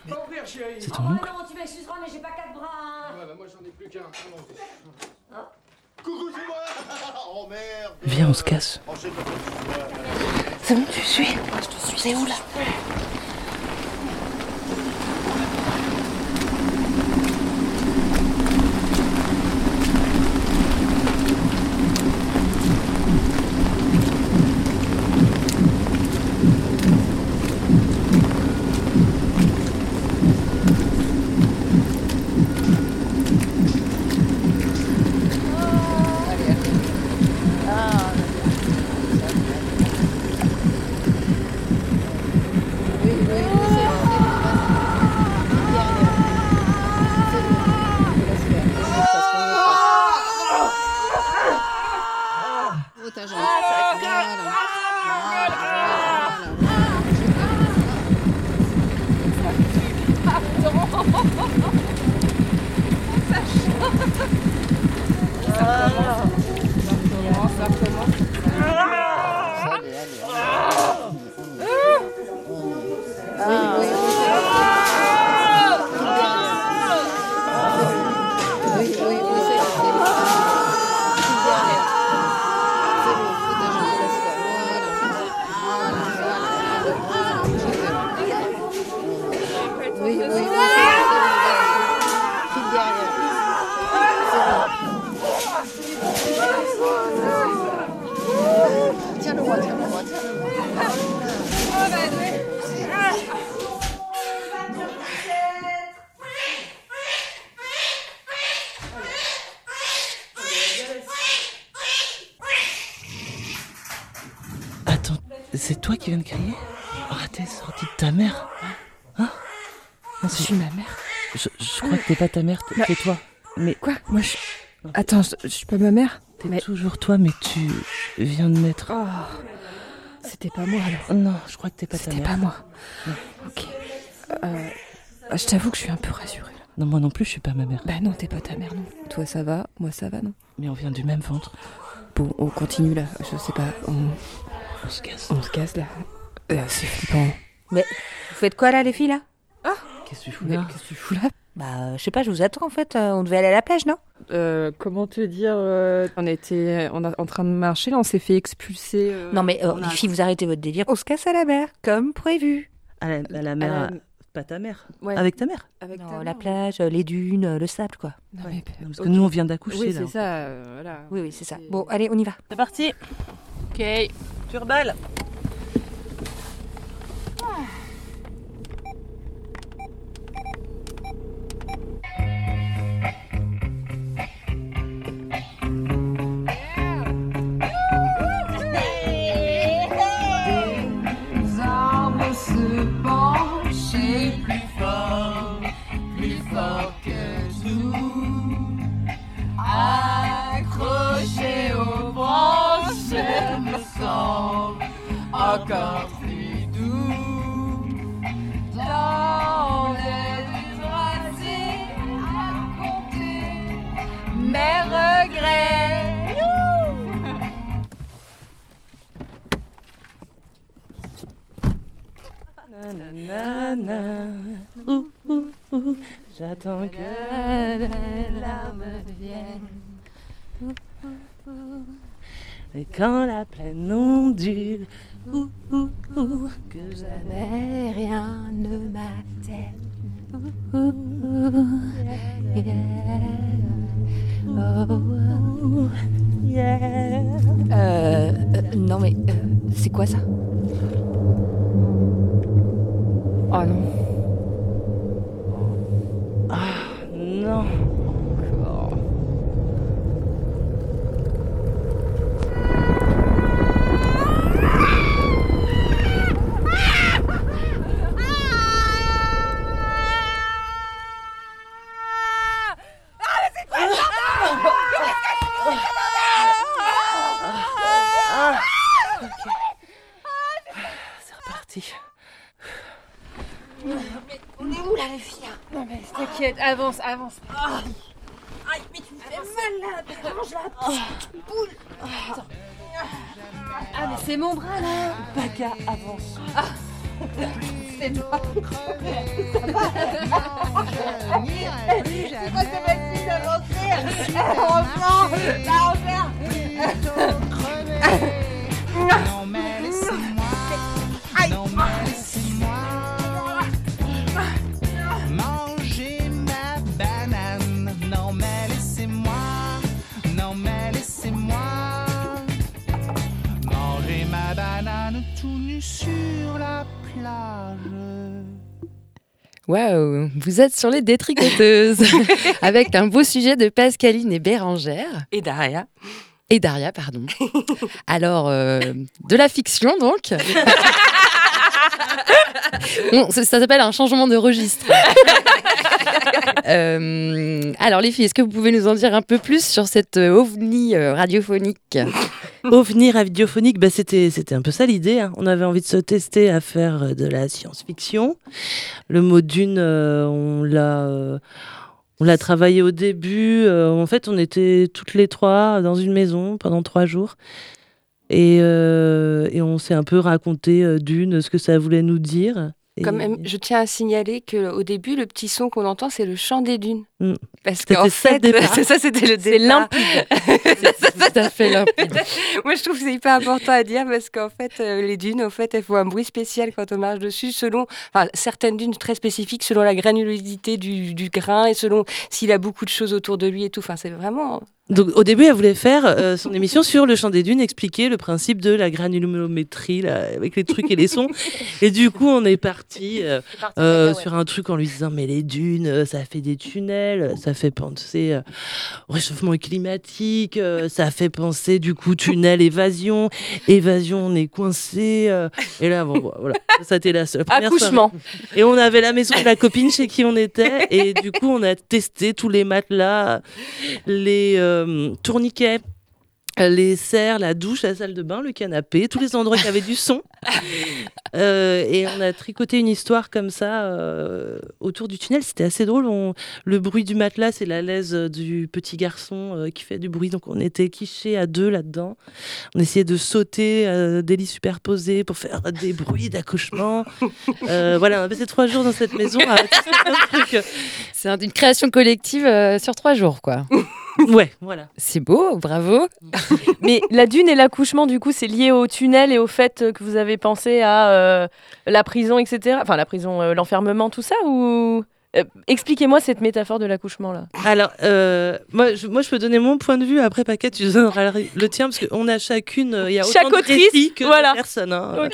Va ouvrir, chérie C'est ton oncle non, tu m'excuseras, mais j'ai pas quatre bras hein. Ouais, bah moi j'en ai plus qu'un. Allons-y. Coucou, c'est moi Oh merde Viens, on se casse. C'est bon, tu suis Je te suis. C'est où là? Je suis ma mère. Je, je crois que t'es pas ta mère, t'es Bah- toi. Mais Quoi Moi, je. Attends, je, je suis pas ma mère? T'es toujours toi, mais tu viens de naître. Oh. C'était pas moi alors. Non, je crois que t'es pas ta mère. C'était pas moi. Non. Ok. Euh, je t'avoue que je suis un peu rassurée. là. Non, moi non plus, je suis pas ma mère. Bah non, t'es pas ta mère, non. Toi, ça va? Moi, ça va, non? Mais on vient du même ventre. Bon, on continue là. Je sais pas. On, On se casse. on se casse là. Euh, c'est flippant. Mais vous faites quoi là, les filles là? Qu'est-ce que tu fous là qu'est-ce que tu fous là? Bah, euh, je sais pas, je vous attends en fait. euh, on devait aller à la plage, non? Euh, comment te dire euh, On était on a- en train de marcher là, on s'est fait expulser. euh, Non, mais euh, les a- filles, vous arrêtez votre délire. On se casse à la mer, comme prévu. À la, à la mère. À la- à- Pas ta mère. Ouais. Avec ta mère. Avec Non, ta la mère. plage, euh, les dunes, le sable, quoi. Non, mais- Non, parce que nous, on vient d'accoucher Oui, là. c'est ça. euh, voilà. Oui, oui, c'est ça. Bon, allez, on y va. C'est parti. Ok. Turballe. Les goodbye. J'attends que les larmes viennent. Et quand la plaine ondule, que jamais rien ne yeah. Oh. Euh, euh, non, mais euh, c'est quoi ça? Oh non. Ah, avance. Aïe, mais tu me fais mal là Mange la petite boule. Attends. Ah, mais c'est mon bras là. Baga, avance. C'est moi. C'est pas Heureusement on vous êtes sur les détricoteuses avec un beau sujet de Pascaline et Bérangère. Et Daria. Et Daria, pardon. Alors, euh, de la fiction donc. Bon, ça ça s'appelle un changement de registre. Euh, alors les filles, est-ce que vous pouvez nous en dire un peu plus sur cette euh, ovni radiophonique? OVNI radiophonique, bah, c'était, c'était un peu ça l'idée. hein. On avait envie de se tester à faire euh, de la science-fiction. Le mot dune, euh, on l'a. euh, on l'a travaillé au début. en fait, on était toutes les trois dans une maison pendant trois jours. Et, et on s'est un peu raconté d'une, ce que ça voulait nous dire. Même, je tiens à signaler qu'au début, le petit son qu'on entend, c'est le chant des dunes. Mm. Parce qu'en fait, c'est ça, c'était le C'est limpide. tout à fait limpide. Moi, je trouve que c'est hyper important à dire parce qu'en fait, euh, les dunes, en fait, elles font un bruit spécial quand on marche dessus, selon, enfin, certaines dunes très spécifiques, selon la granulosité du, du grain et selon s'il a beaucoup de choses autour de lui et tout. Enfin, c'est vraiment. Donc au début, elle voulait faire euh, son émission sur le chant des dunes, expliquer le principe de la granulométrie là, avec les trucs et les sons. Et du coup, on est parti euh, euh, sur un truc en lui disant mais les dunes, ça fait des tunnels, ça fait penser au réchauffement climatique, ça fait penser du coup tunnel évasion, évasion on est coincé. et là bon voilà, ça c'était la seule première Accouchement. soirée. Et on avait la maison de la copine chez qui on était et du coup on a testé tous les matelas, les tourniquets, euh, les serres, la douche, la salle de bain, le canapé, tous les endroits qui avaient du son. Euh, et on a tricoté une histoire comme ça euh, autour du tunnel. C'était assez drôle. On- Le bruit du matelas, c'est la laise du petit garçon euh, qui fait du bruit. Donc on était quichés à deux là-dedans. On essayait de sauter euh, des lits superposés pour faire des bruits d'accouchement. Euh, voilà, on a passé trois jours dans cette maison à. C'est un- une création collective euh, sur trois jours, quoi. Ouais, voilà. C'est beau, bravo. Mais la dune et l'accouchement, du coup, c'est lié au tunnel et au fait que vous avez pensé à euh, la prison, etc. Enfin, la prison, euh, l'enfermement, tout ça ou Euh, Expliquez-moi cette métaphore de l'accouchement là. Alors, euh, moi, je, moi, je peux donner mon point de vue. Après, Paquet, tu donneras le, tien parce qu'on a chacune. euh, Il y a Chaque autant de autrice, que voilà. de personnes. hein.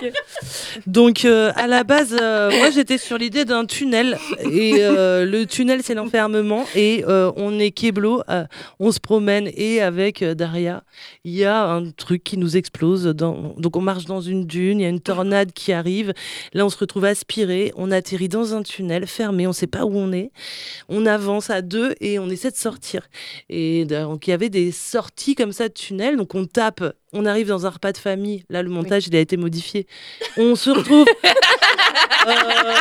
Donc, à la base, moi, j'étais sur l'idée d'un tunnel. Et le tunnel, c'est l'enfermement. Et on est Keblo, on se promène. Et avec Daria, il y a un truc qui nous explose. Dans... Donc, on marche dans une dune, il y a une tornade qui arrive. Là, on se retrouve aspiré. On atterrit dans un tunnel fermé. On ne sait pas où on est. On avance à deux et on essaie de sortir. Et donc, il y avait des sorties comme ça de tunnels. Donc, on tape. On arrive dans un repas de famille. Là, le montage, il a été modifié. On se retrouve euh,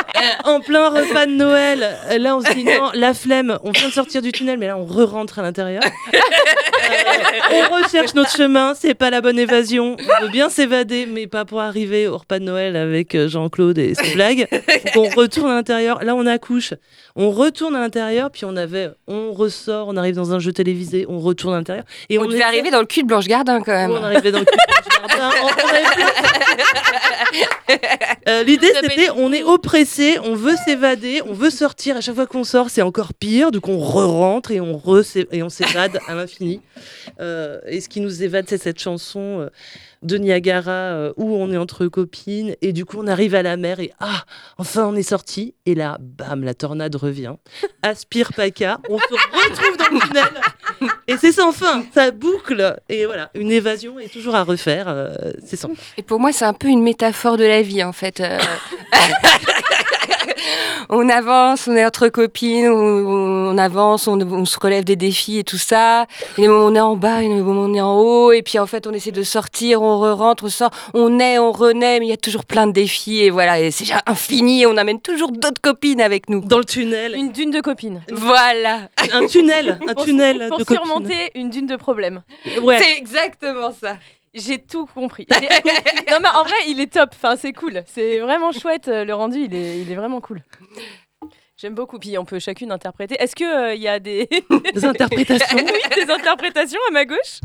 en plein repas de Noël. Là, on se dit non, la flemme. On vient de sortir du tunnel, mais là, on re-rentre à l'intérieur. Euh, on recherche notre chemin. C'est pas la bonne évasion. On veut bien s'évader, mais pas pour arriver au repas de Noël avec euh, Jean-Claude et ses blagues. Donc, on retourne à l'intérieur. Là, on accouche. On retourne à l'intérieur, puis on avait, on ressort, on arrive dans un jeu télévisé, on retourne à l'intérieur. Et On on devait arriver dans le cul de Blanche Gardin quand même. on arrivait dans le cul de Blanche Gardin. On- on avait plein- Euh, L'idée, c'était on est oppressé, on veut s'évader, on veut sortir. À chaque fois qu'on sort, c'est encore pire. Donc on re-rentre et on re et on s'évade à l'infini. Euh, et ce qui nous évade, c'est cette chanson euh, de Niagara où on est entre copines. Et du coup, on arrive à la mer et ah, enfin, on est sorti. Et là, bam, la tornade revient, aspire Paca, on se retrouve dans le tunnel. Et c'est sans fin, ça boucle. Et voilà, une évasion est toujours à refaire. euh, c'est sans fin. Et pour moi, c'est un peu une métaphore de la vie, en fait. Euh, on avance, on est entre copines, on, on avance, on, on se relève des défis et tout ça. Et des moments on est en bas, et des moments on est en haut. Et puis en fait, on essaie de sortir, on re-rentre, on sort, on est, on renaît, mais il y a toujours plein de défis. Et voilà, et c'est déjà infini. Et on amène toujours d'autres copines avec nous. Dans le tunnel. Une dune de copines. Voilà. Un tunnel, un Pour- tunnel Pour de copines. surmonter une dune de problèmes. Ouais. C'est exactement ça. J'ai tout compris. non mais en vrai, il est top. Enfin, c'est cool. C'est vraiment chouette. euh, Le rendu, il est, il est vraiment cool. J'aime beaucoup. Puis on peut chacune interpréter. Est-ce que il y a des Des interprétations Oui, des interprétations à ma gauche?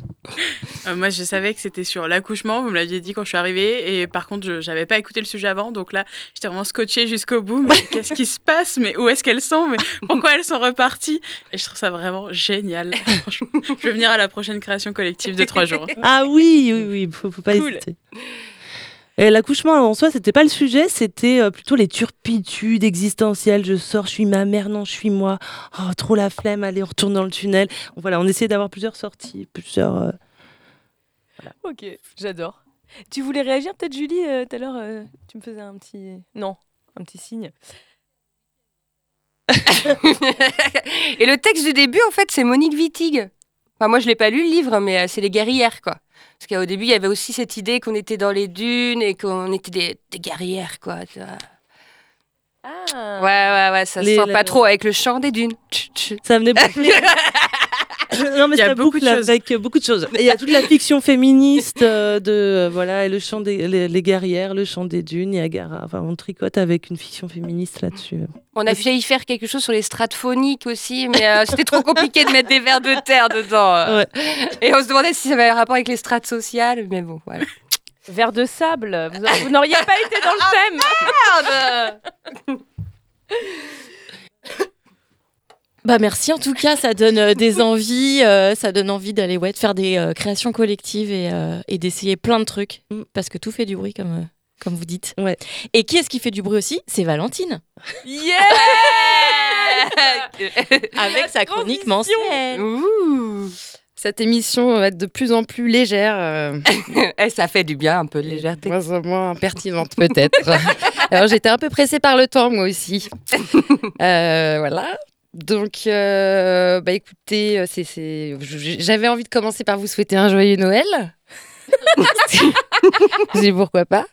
Euh, moi, je savais que c'était sur l'accouchement. Vous me l'aviez dit quand je suis arrivée. Et par contre, je n'avais pas écouté le sujet avant. Donc là, j'étais vraiment scotchée jusqu'au bout. Mais qu'est-ce qui se passe? Mais où est-ce qu'elles sont? Mais pourquoi elles sont reparties? Et je trouve ça vraiment génial. Franchement, je vais venir à la prochaine création collective de trois jours. Ah oui, oui, oui, faut, faut pas Cool. hésiter. Et l'accouchement en soi, c'était pas le sujet, c'était euh, plutôt les turpitudes existentielles. Je sors, je suis ma mère, non, je suis moi. Oh, trop la flemme, allez, on retourne dans le tunnel. Voilà, on essayait d'avoir plusieurs sorties, plusieurs. euh, Ok, j'adore. Tu voulais réagir peut-être, Julie euh, Tout à l'heure, euh, tu me faisais un petit. Non, un petit signe. Et le texte du début, en fait, c'est Monique Wittig. Enfin, moi, je l'ai pas lu le livre, mais c'est les guerrières, quoi. Parce qu'au début, il y avait aussi cette idée qu'on était dans les dunes et qu'on était des, des guerrières, quoi. tu vois. Ah. Ouais, ouais, ouais, ça se Les- sent la- pas trop avec le chant des dunes. Ça venait beaucoup. Non, mais Il y a beaucoup de choses. avec beaucoup de choses. Il y a toute la fiction féministe euh, de euh, voilà, et le chant des les, les guerrières, le chant des dunes, Niagara. Enfin, on tricote avec une fiction féministe là-dessus. On a failli faire quelque chose sur les strates phoniques aussi, mais euh, c'était trop compliqué de mettre des vers de terre dedans. Et on se demandait si ça avait un rapport avec les strates sociales, mais bon, voilà. Verre de sable, vous, vous n'auriez pas été dans le thème. Bah merci en tout cas, ça donne euh, des envies, euh, ça donne envie d'aller ouais, de faire des euh, créations collectives et, euh, et d'essayer plein de trucs parce que tout fait du bruit comme euh, comme vous dites. Ouais. Et qui est-ce qui fait du bruit aussi? C'est Valentine. Yeah Avec sa chronique mensuelle. Cette émission va être de plus en plus légère. euh, Eh, ça fait du bien, un peu de légèreté. moins en moins pertinente peut-être. Alors j'étais un peu pressée par le temps moi aussi. Euh, voilà. Donc, euh, bah écoutez, euh, c'est, j'avais envie de commencer par vous souhaiter un joyeux Noël. Dis pourquoi pas.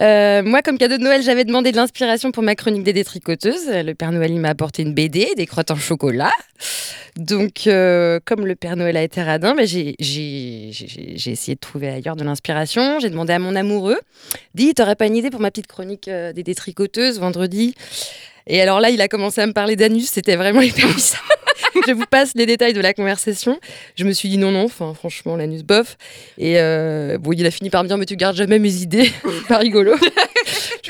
Euh, moi, comme cadeau de Noël, j'avais demandé de l'inspiration pour ma chronique des détricoteuses. Le Père Noël, il m'a apporté une BD, des crottes en chocolat. Donc, euh, comme le Père Noël a été radin, bah, j'ai, j'ai, j'ai- j'ai essayé de trouver ailleurs de l'inspiration. J'ai demandé à mon amoureux, dis, t'aurais pas une idée pour ma petite chronique euh, des détricoteuses vendredi? Et alors là, il a commencé à me parler d'anus, c'était vraiment hyper bizarre. Je vous passe les détails de la conversation. Je me suis dit non, non, franchement, l'anus bof. Et euh, bon, il a fini par me dire, mais tu gardes jamais mes idées. pas rigolo.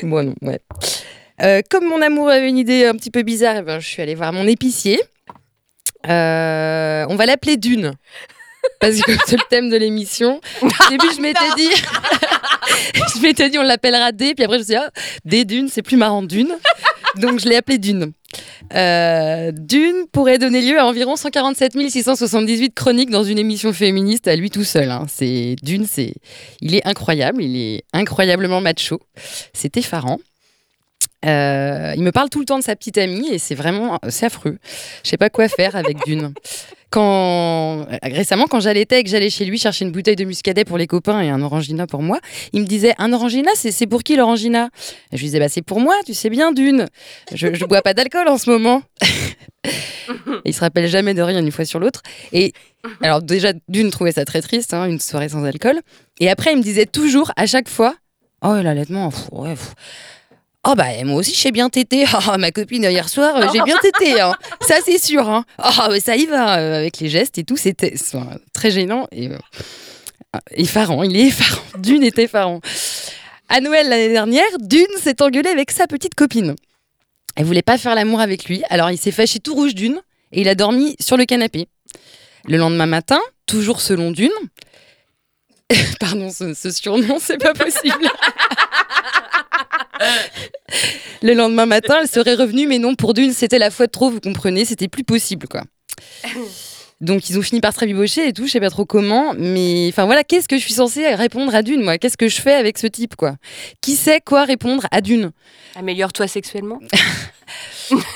Moi, non, ouais. Euh, comme mon amour avait une idée un petit peu bizarre, eh ben, je suis allée voir mon épicier. Euh, on va l'appeler Dune. Parce que c'est le thème de l'émission. Au début, je m'étais dit, je m'étais dit, on l'appellera D. Puis après, je me suis dit, ah, D Dune, c'est plus marrant Dune. Donc, je l'ai appelé Dune. Euh, Dune pourrait donner lieu à environ 147 678 chroniques dans une émission féministe à lui tout seul. hein. C'est Dune, c'est, il est incroyable, il est incroyablement macho. C'est effarant. Euh, il me parle tout le temps de sa petite amie et c'est vraiment c'est affreux. Je sais pas quoi faire avec Dune. Quand récemment, quand j'allaitais et que j'allais chez lui chercher une bouteille de muscadet pour les copains et un orangina pour moi, il me disait un orangina, c'est pour qui l'orangina? Et Je lui disais bah c'est pour moi, tu sais bien Dune. Je je bois pas d'alcool en ce moment. Et il se rappelle jamais de rien une fois sur l'autre. Et alors déjà Dune trouvait ça très triste, hein, une soirée sans alcool. Et après il me disait toujours à chaque fois, oh l'allaitement, pff, ouais. pff. Oh bah moi aussi je sais bien téter. Ah, ma copine hier soir, euh, j'ai bien tété. hein. Ça c'est sûr. Hein. Mais ça y va euh, avec les gestes et tout. C'était très gênant et euh, ah, effarant. Il est effarant. Dune est effarant. À Noël l'année dernière, Dune s'est engueulé avec sa petite copine. Elle voulait pas faire l'amour avec lui, alors il s'est fâché tout rouge Dune et il a dormi sur le canapé. Le lendemain matin, toujours selon Dune, pardon ce, ce surnom, c'est pas possible. Le lendemain matin, elle serait revenue, mais non, pour Dune, c'était la fois de trop, vous comprenez, c'était plus possible, quoi. Donc ils ont fini par se rabibocher et tout, je sais pas trop comment, mais enfin voilà, qu'est-ce que je suis censée répondre à Dune, moi? Qu'est-ce que je fais avec ce type, quoi? Qui sait quoi répondre à Dune? Améliore-toi sexuellement.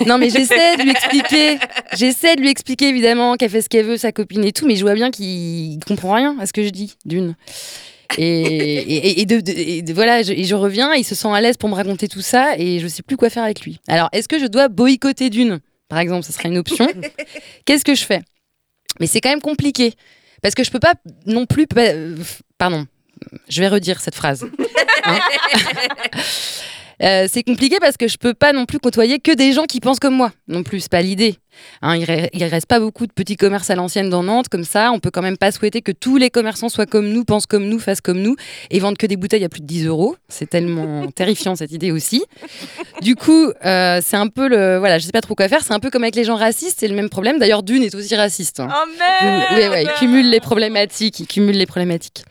Non, mais j'essaie de lui expliquer, j'essaie de lui expliquer évidemment qu'elle fait ce qu'elle veut, sa copine et tout, mais je vois bien qu'il comprend rien à ce que je dis, Dune. Et, de, de- et de- voilà, je, et je reviens, il se sent à l'aise pour me raconter tout ça et je sais plus quoi faire avec lui. Alors, est-ce que je dois boycotter Dune? Par exemple, ce serait une option. Qu'est-ce que je fais? Mais c'est quand même compliqué parce que je peux pas non plus. euh, Pardon, je vais redire cette phrase. Hein Euh, c'est compliqué parce que je peux pas non plus côtoyer que des gens qui pensent comme moi. Non plus, c'est pas l'idée. Hein, il, re- il reste pas beaucoup de petits commerces à l'ancienne dans Nantes comme ça. On peut quand même pas souhaiter que tous les commerçants soient comme nous, pensent comme nous, fassent comme nous et vendent que des bouteilles à plus de 10 euros. C'est tellement terrifiant cette idée aussi. Du coup, euh, c'est un peu le. Voilà, je sais pas trop quoi faire. C'est un peu comme avec les gens racistes, c'est le même problème. D'ailleurs, Dune est aussi raciste. hein. Oh merde ouais, il cumule les problématiques. Il cumule les problématiques.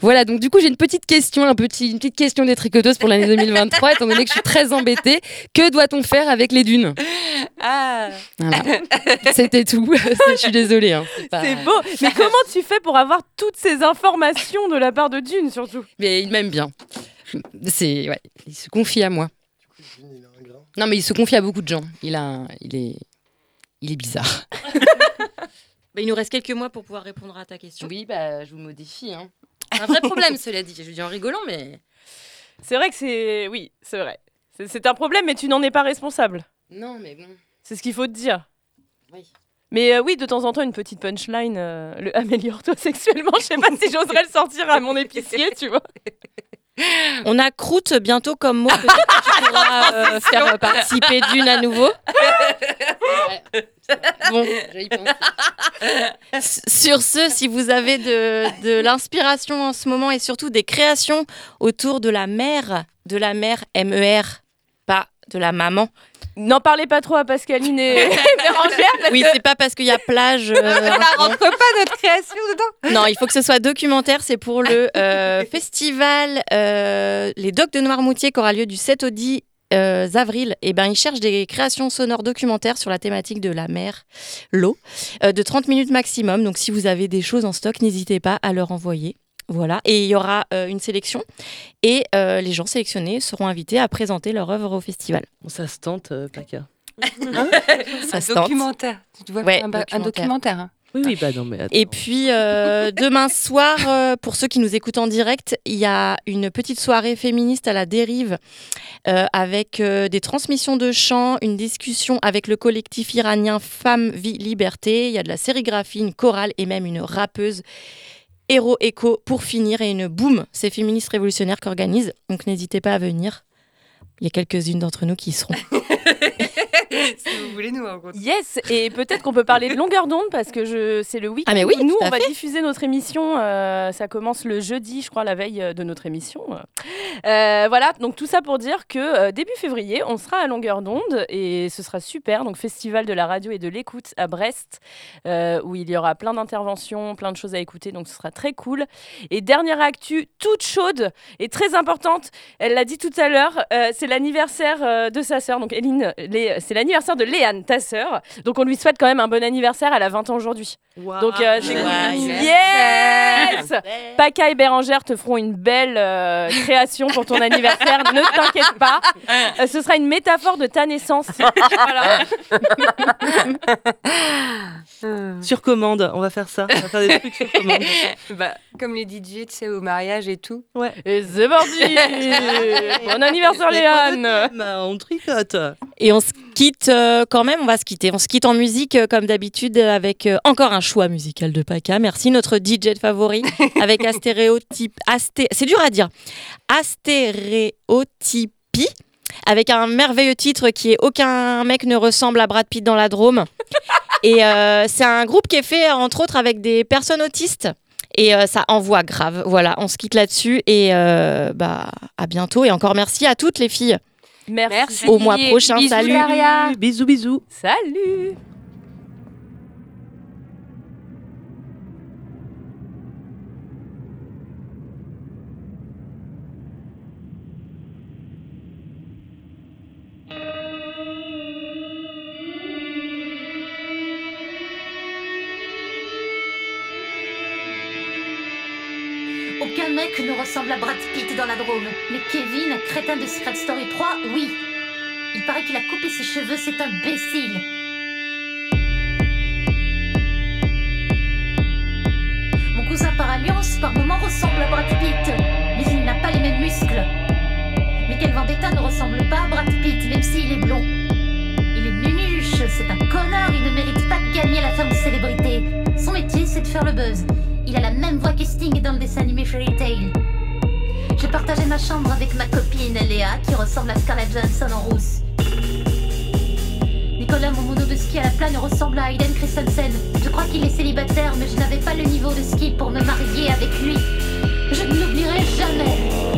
Voilà, donc du coup, j'ai une petite question, un petit, une petite question des tricoteuses pour l'année 2023, étant donné que je suis très embêtée. Que doit-on faire avec les dunes? Ah Voilà. C'était tout. je suis désolée. hein. pas- C'est beau. Mais comment tu fais pour avoir toutes ces informations de la part de Dune surtout? Mais il m'aime bien. C'est, ouais, il se confie à moi. Non, mais il se confie à beaucoup de gens. Il a, un- il est, il est bizarre. Il nous reste quelques mois pour pouvoir répondre à ta question. Oui, bah, je vous modifie. Hein. C'est un vrai problème, cela dit. Je le dis en rigolant, mais. C'est vrai que c'est. Oui, c'est vrai. C'est- C'est un problème, mais tu n'en es pas responsable. Non, mais bon. C'est ce qu'il faut te dire. Oui. Mais euh, oui, de temps en temps, une petite punchline, euh, le améliore-toi sexuellement. Je sais pas si j'oserais le sortir à mon épicier, tu vois. On a croûte bientôt comme mot. Peut-être que tu pourras euh, faire participer d'une à nouveau. Bon, Sur ce, si vous avez de, de l'inspiration en ce moment et surtout des créations autour de la mère, de la mère MER, pas de la maman. N'en parlez pas trop à Pascaline et Bérangère. parce Oui, que- c'est pas parce qu'il y a plage. euh, rentre pas notre création dedans. Non, il faut que ce soit documentaire. C'est pour le euh, festival euh, Les Docs de Noirmoutier qui aura lieu du 7 au 10 euh, avril. Et ben, ils cherchent des créations sonores documentaires sur la thématique de la mer, l'eau, euh, de 30 minutes maximum. Donc, si vous avez des choses en stock, n'hésitez pas à leur envoyer. Voilà, et il y aura euh, une sélection et euh, les gens sélectionnés seront invités à présenter leur œuvre au festival. Ça se tente, euh, Paca. Ça un se tente. documentaire. Tu Ouais, faire un, documentaire. documentaire. hein. Oui, oui, bah non, mais attends. Et puis euh, demain soir, euh, pour ceux qui nous écoutent en direct, il y a une petite soirée féministe à la dérive euh, avec euh, des transmissions de chants, une discussion avec le collectif iranien Femmes, Vie, Liberté. Il y a de la sérigraphie, une chorale et même une rappeuse. Héros Echo pour finir et une boum, c'est féministes révolutionnaires qui organisent. Donc n'hésitez pas à venir. Il y a quelques-unes d'entre nous qui y seront. si vous voulez nous rencontrer. Yes, et peut-être qu'on peut parler de longueur d'onde parce que je c'est le week-end. Ah, mais oui, où nous on va fait. diffuser notre émission. euh, ça commence le jeudi, je crois, la veille euh, de notre émission. Euh, voilà, donc tout ça pour dire que euh, début février, on sera à longueur d'onde et ce sera super. Donc festival de la radio et de l'écoute à Brest, euh, où il y aura plein d'interventions, plein de choses à écouter. Donc ce sera très cool. Et dernière actu, toute chaude et très importante. Elle l'a dit tout à l'heure, euh, c'est l'anniversaire euh, de sa sœur. Donc Eline, c'est l'anniversaire de Léane, ta sœur. Donc on lui souhaite quand même un bon anniversaire. Elle a 20 ans aujourd'hui. Donc euh, j'ai- yes. Paca et Bérangère te feront une belle euh, création pour ton anniversaire. ne t'inquiète pas. Euh, ce sera une métaphore de ta naissance. Sur commande, on va faire ça. On va faire des trucs sur commande. bah, comme les DJ, tu sais, au mariage et tout. Ouais. Et c'est parti Bon anniversaire Léane On tricote. Et on se quitte euh, quand même, on va se quitter. On se quitte en musique euh, comme d'habitude avec euh, encore un choix musical de Paca. Merci notre DJ de favori avec Astéréotype. Asté... C'est dur à dire. Astéréotypie. Avec un merveilleux titre qui est Aucun mec ne ressemble à Brad Pitt dans la Drôme. Et euh, c'est un groupe qui est fait entre autres avec des personnes autistes. Et euh, ça envoie grave. Voilà, on se quitte là-dessus. Et euh, bah, à bientôt. Et encore merci à toutes les filles. Merci. Au mois prochain. Bisous, Salut. Bisous, bisous. Salut Kevin, crétin de Secret Story 3, oui. Il paraît qu'il a coupé ses cheveux, c'est imbécile. Mon cousin par alliance, par moments, ressemble à Brad Pitt. Mais il n'a pas les mêmes muscles. Mais quel Vendetta ne ressemble pas à Brad Pitt, même s'il est blond. Il est nunuche, c'est un connard, il ne mérite pas de gagner la femme de célébrité. Son métier, c'est de faire le buzz. Il a la même voix que Sting dans le dessin animé Fairy Tail. J'ai partagé ma chambre avec ma copine Léa, qui ressemble à Scarlett Johansson en rousse. Nicolas, mon mono de ski à la plane, ressemble à Hayden Christensen. Je crois qu'il est célibataire, mais je n'avais pas le niveau de ski pour me marier avec lui. Je ne l'oublierai jamais.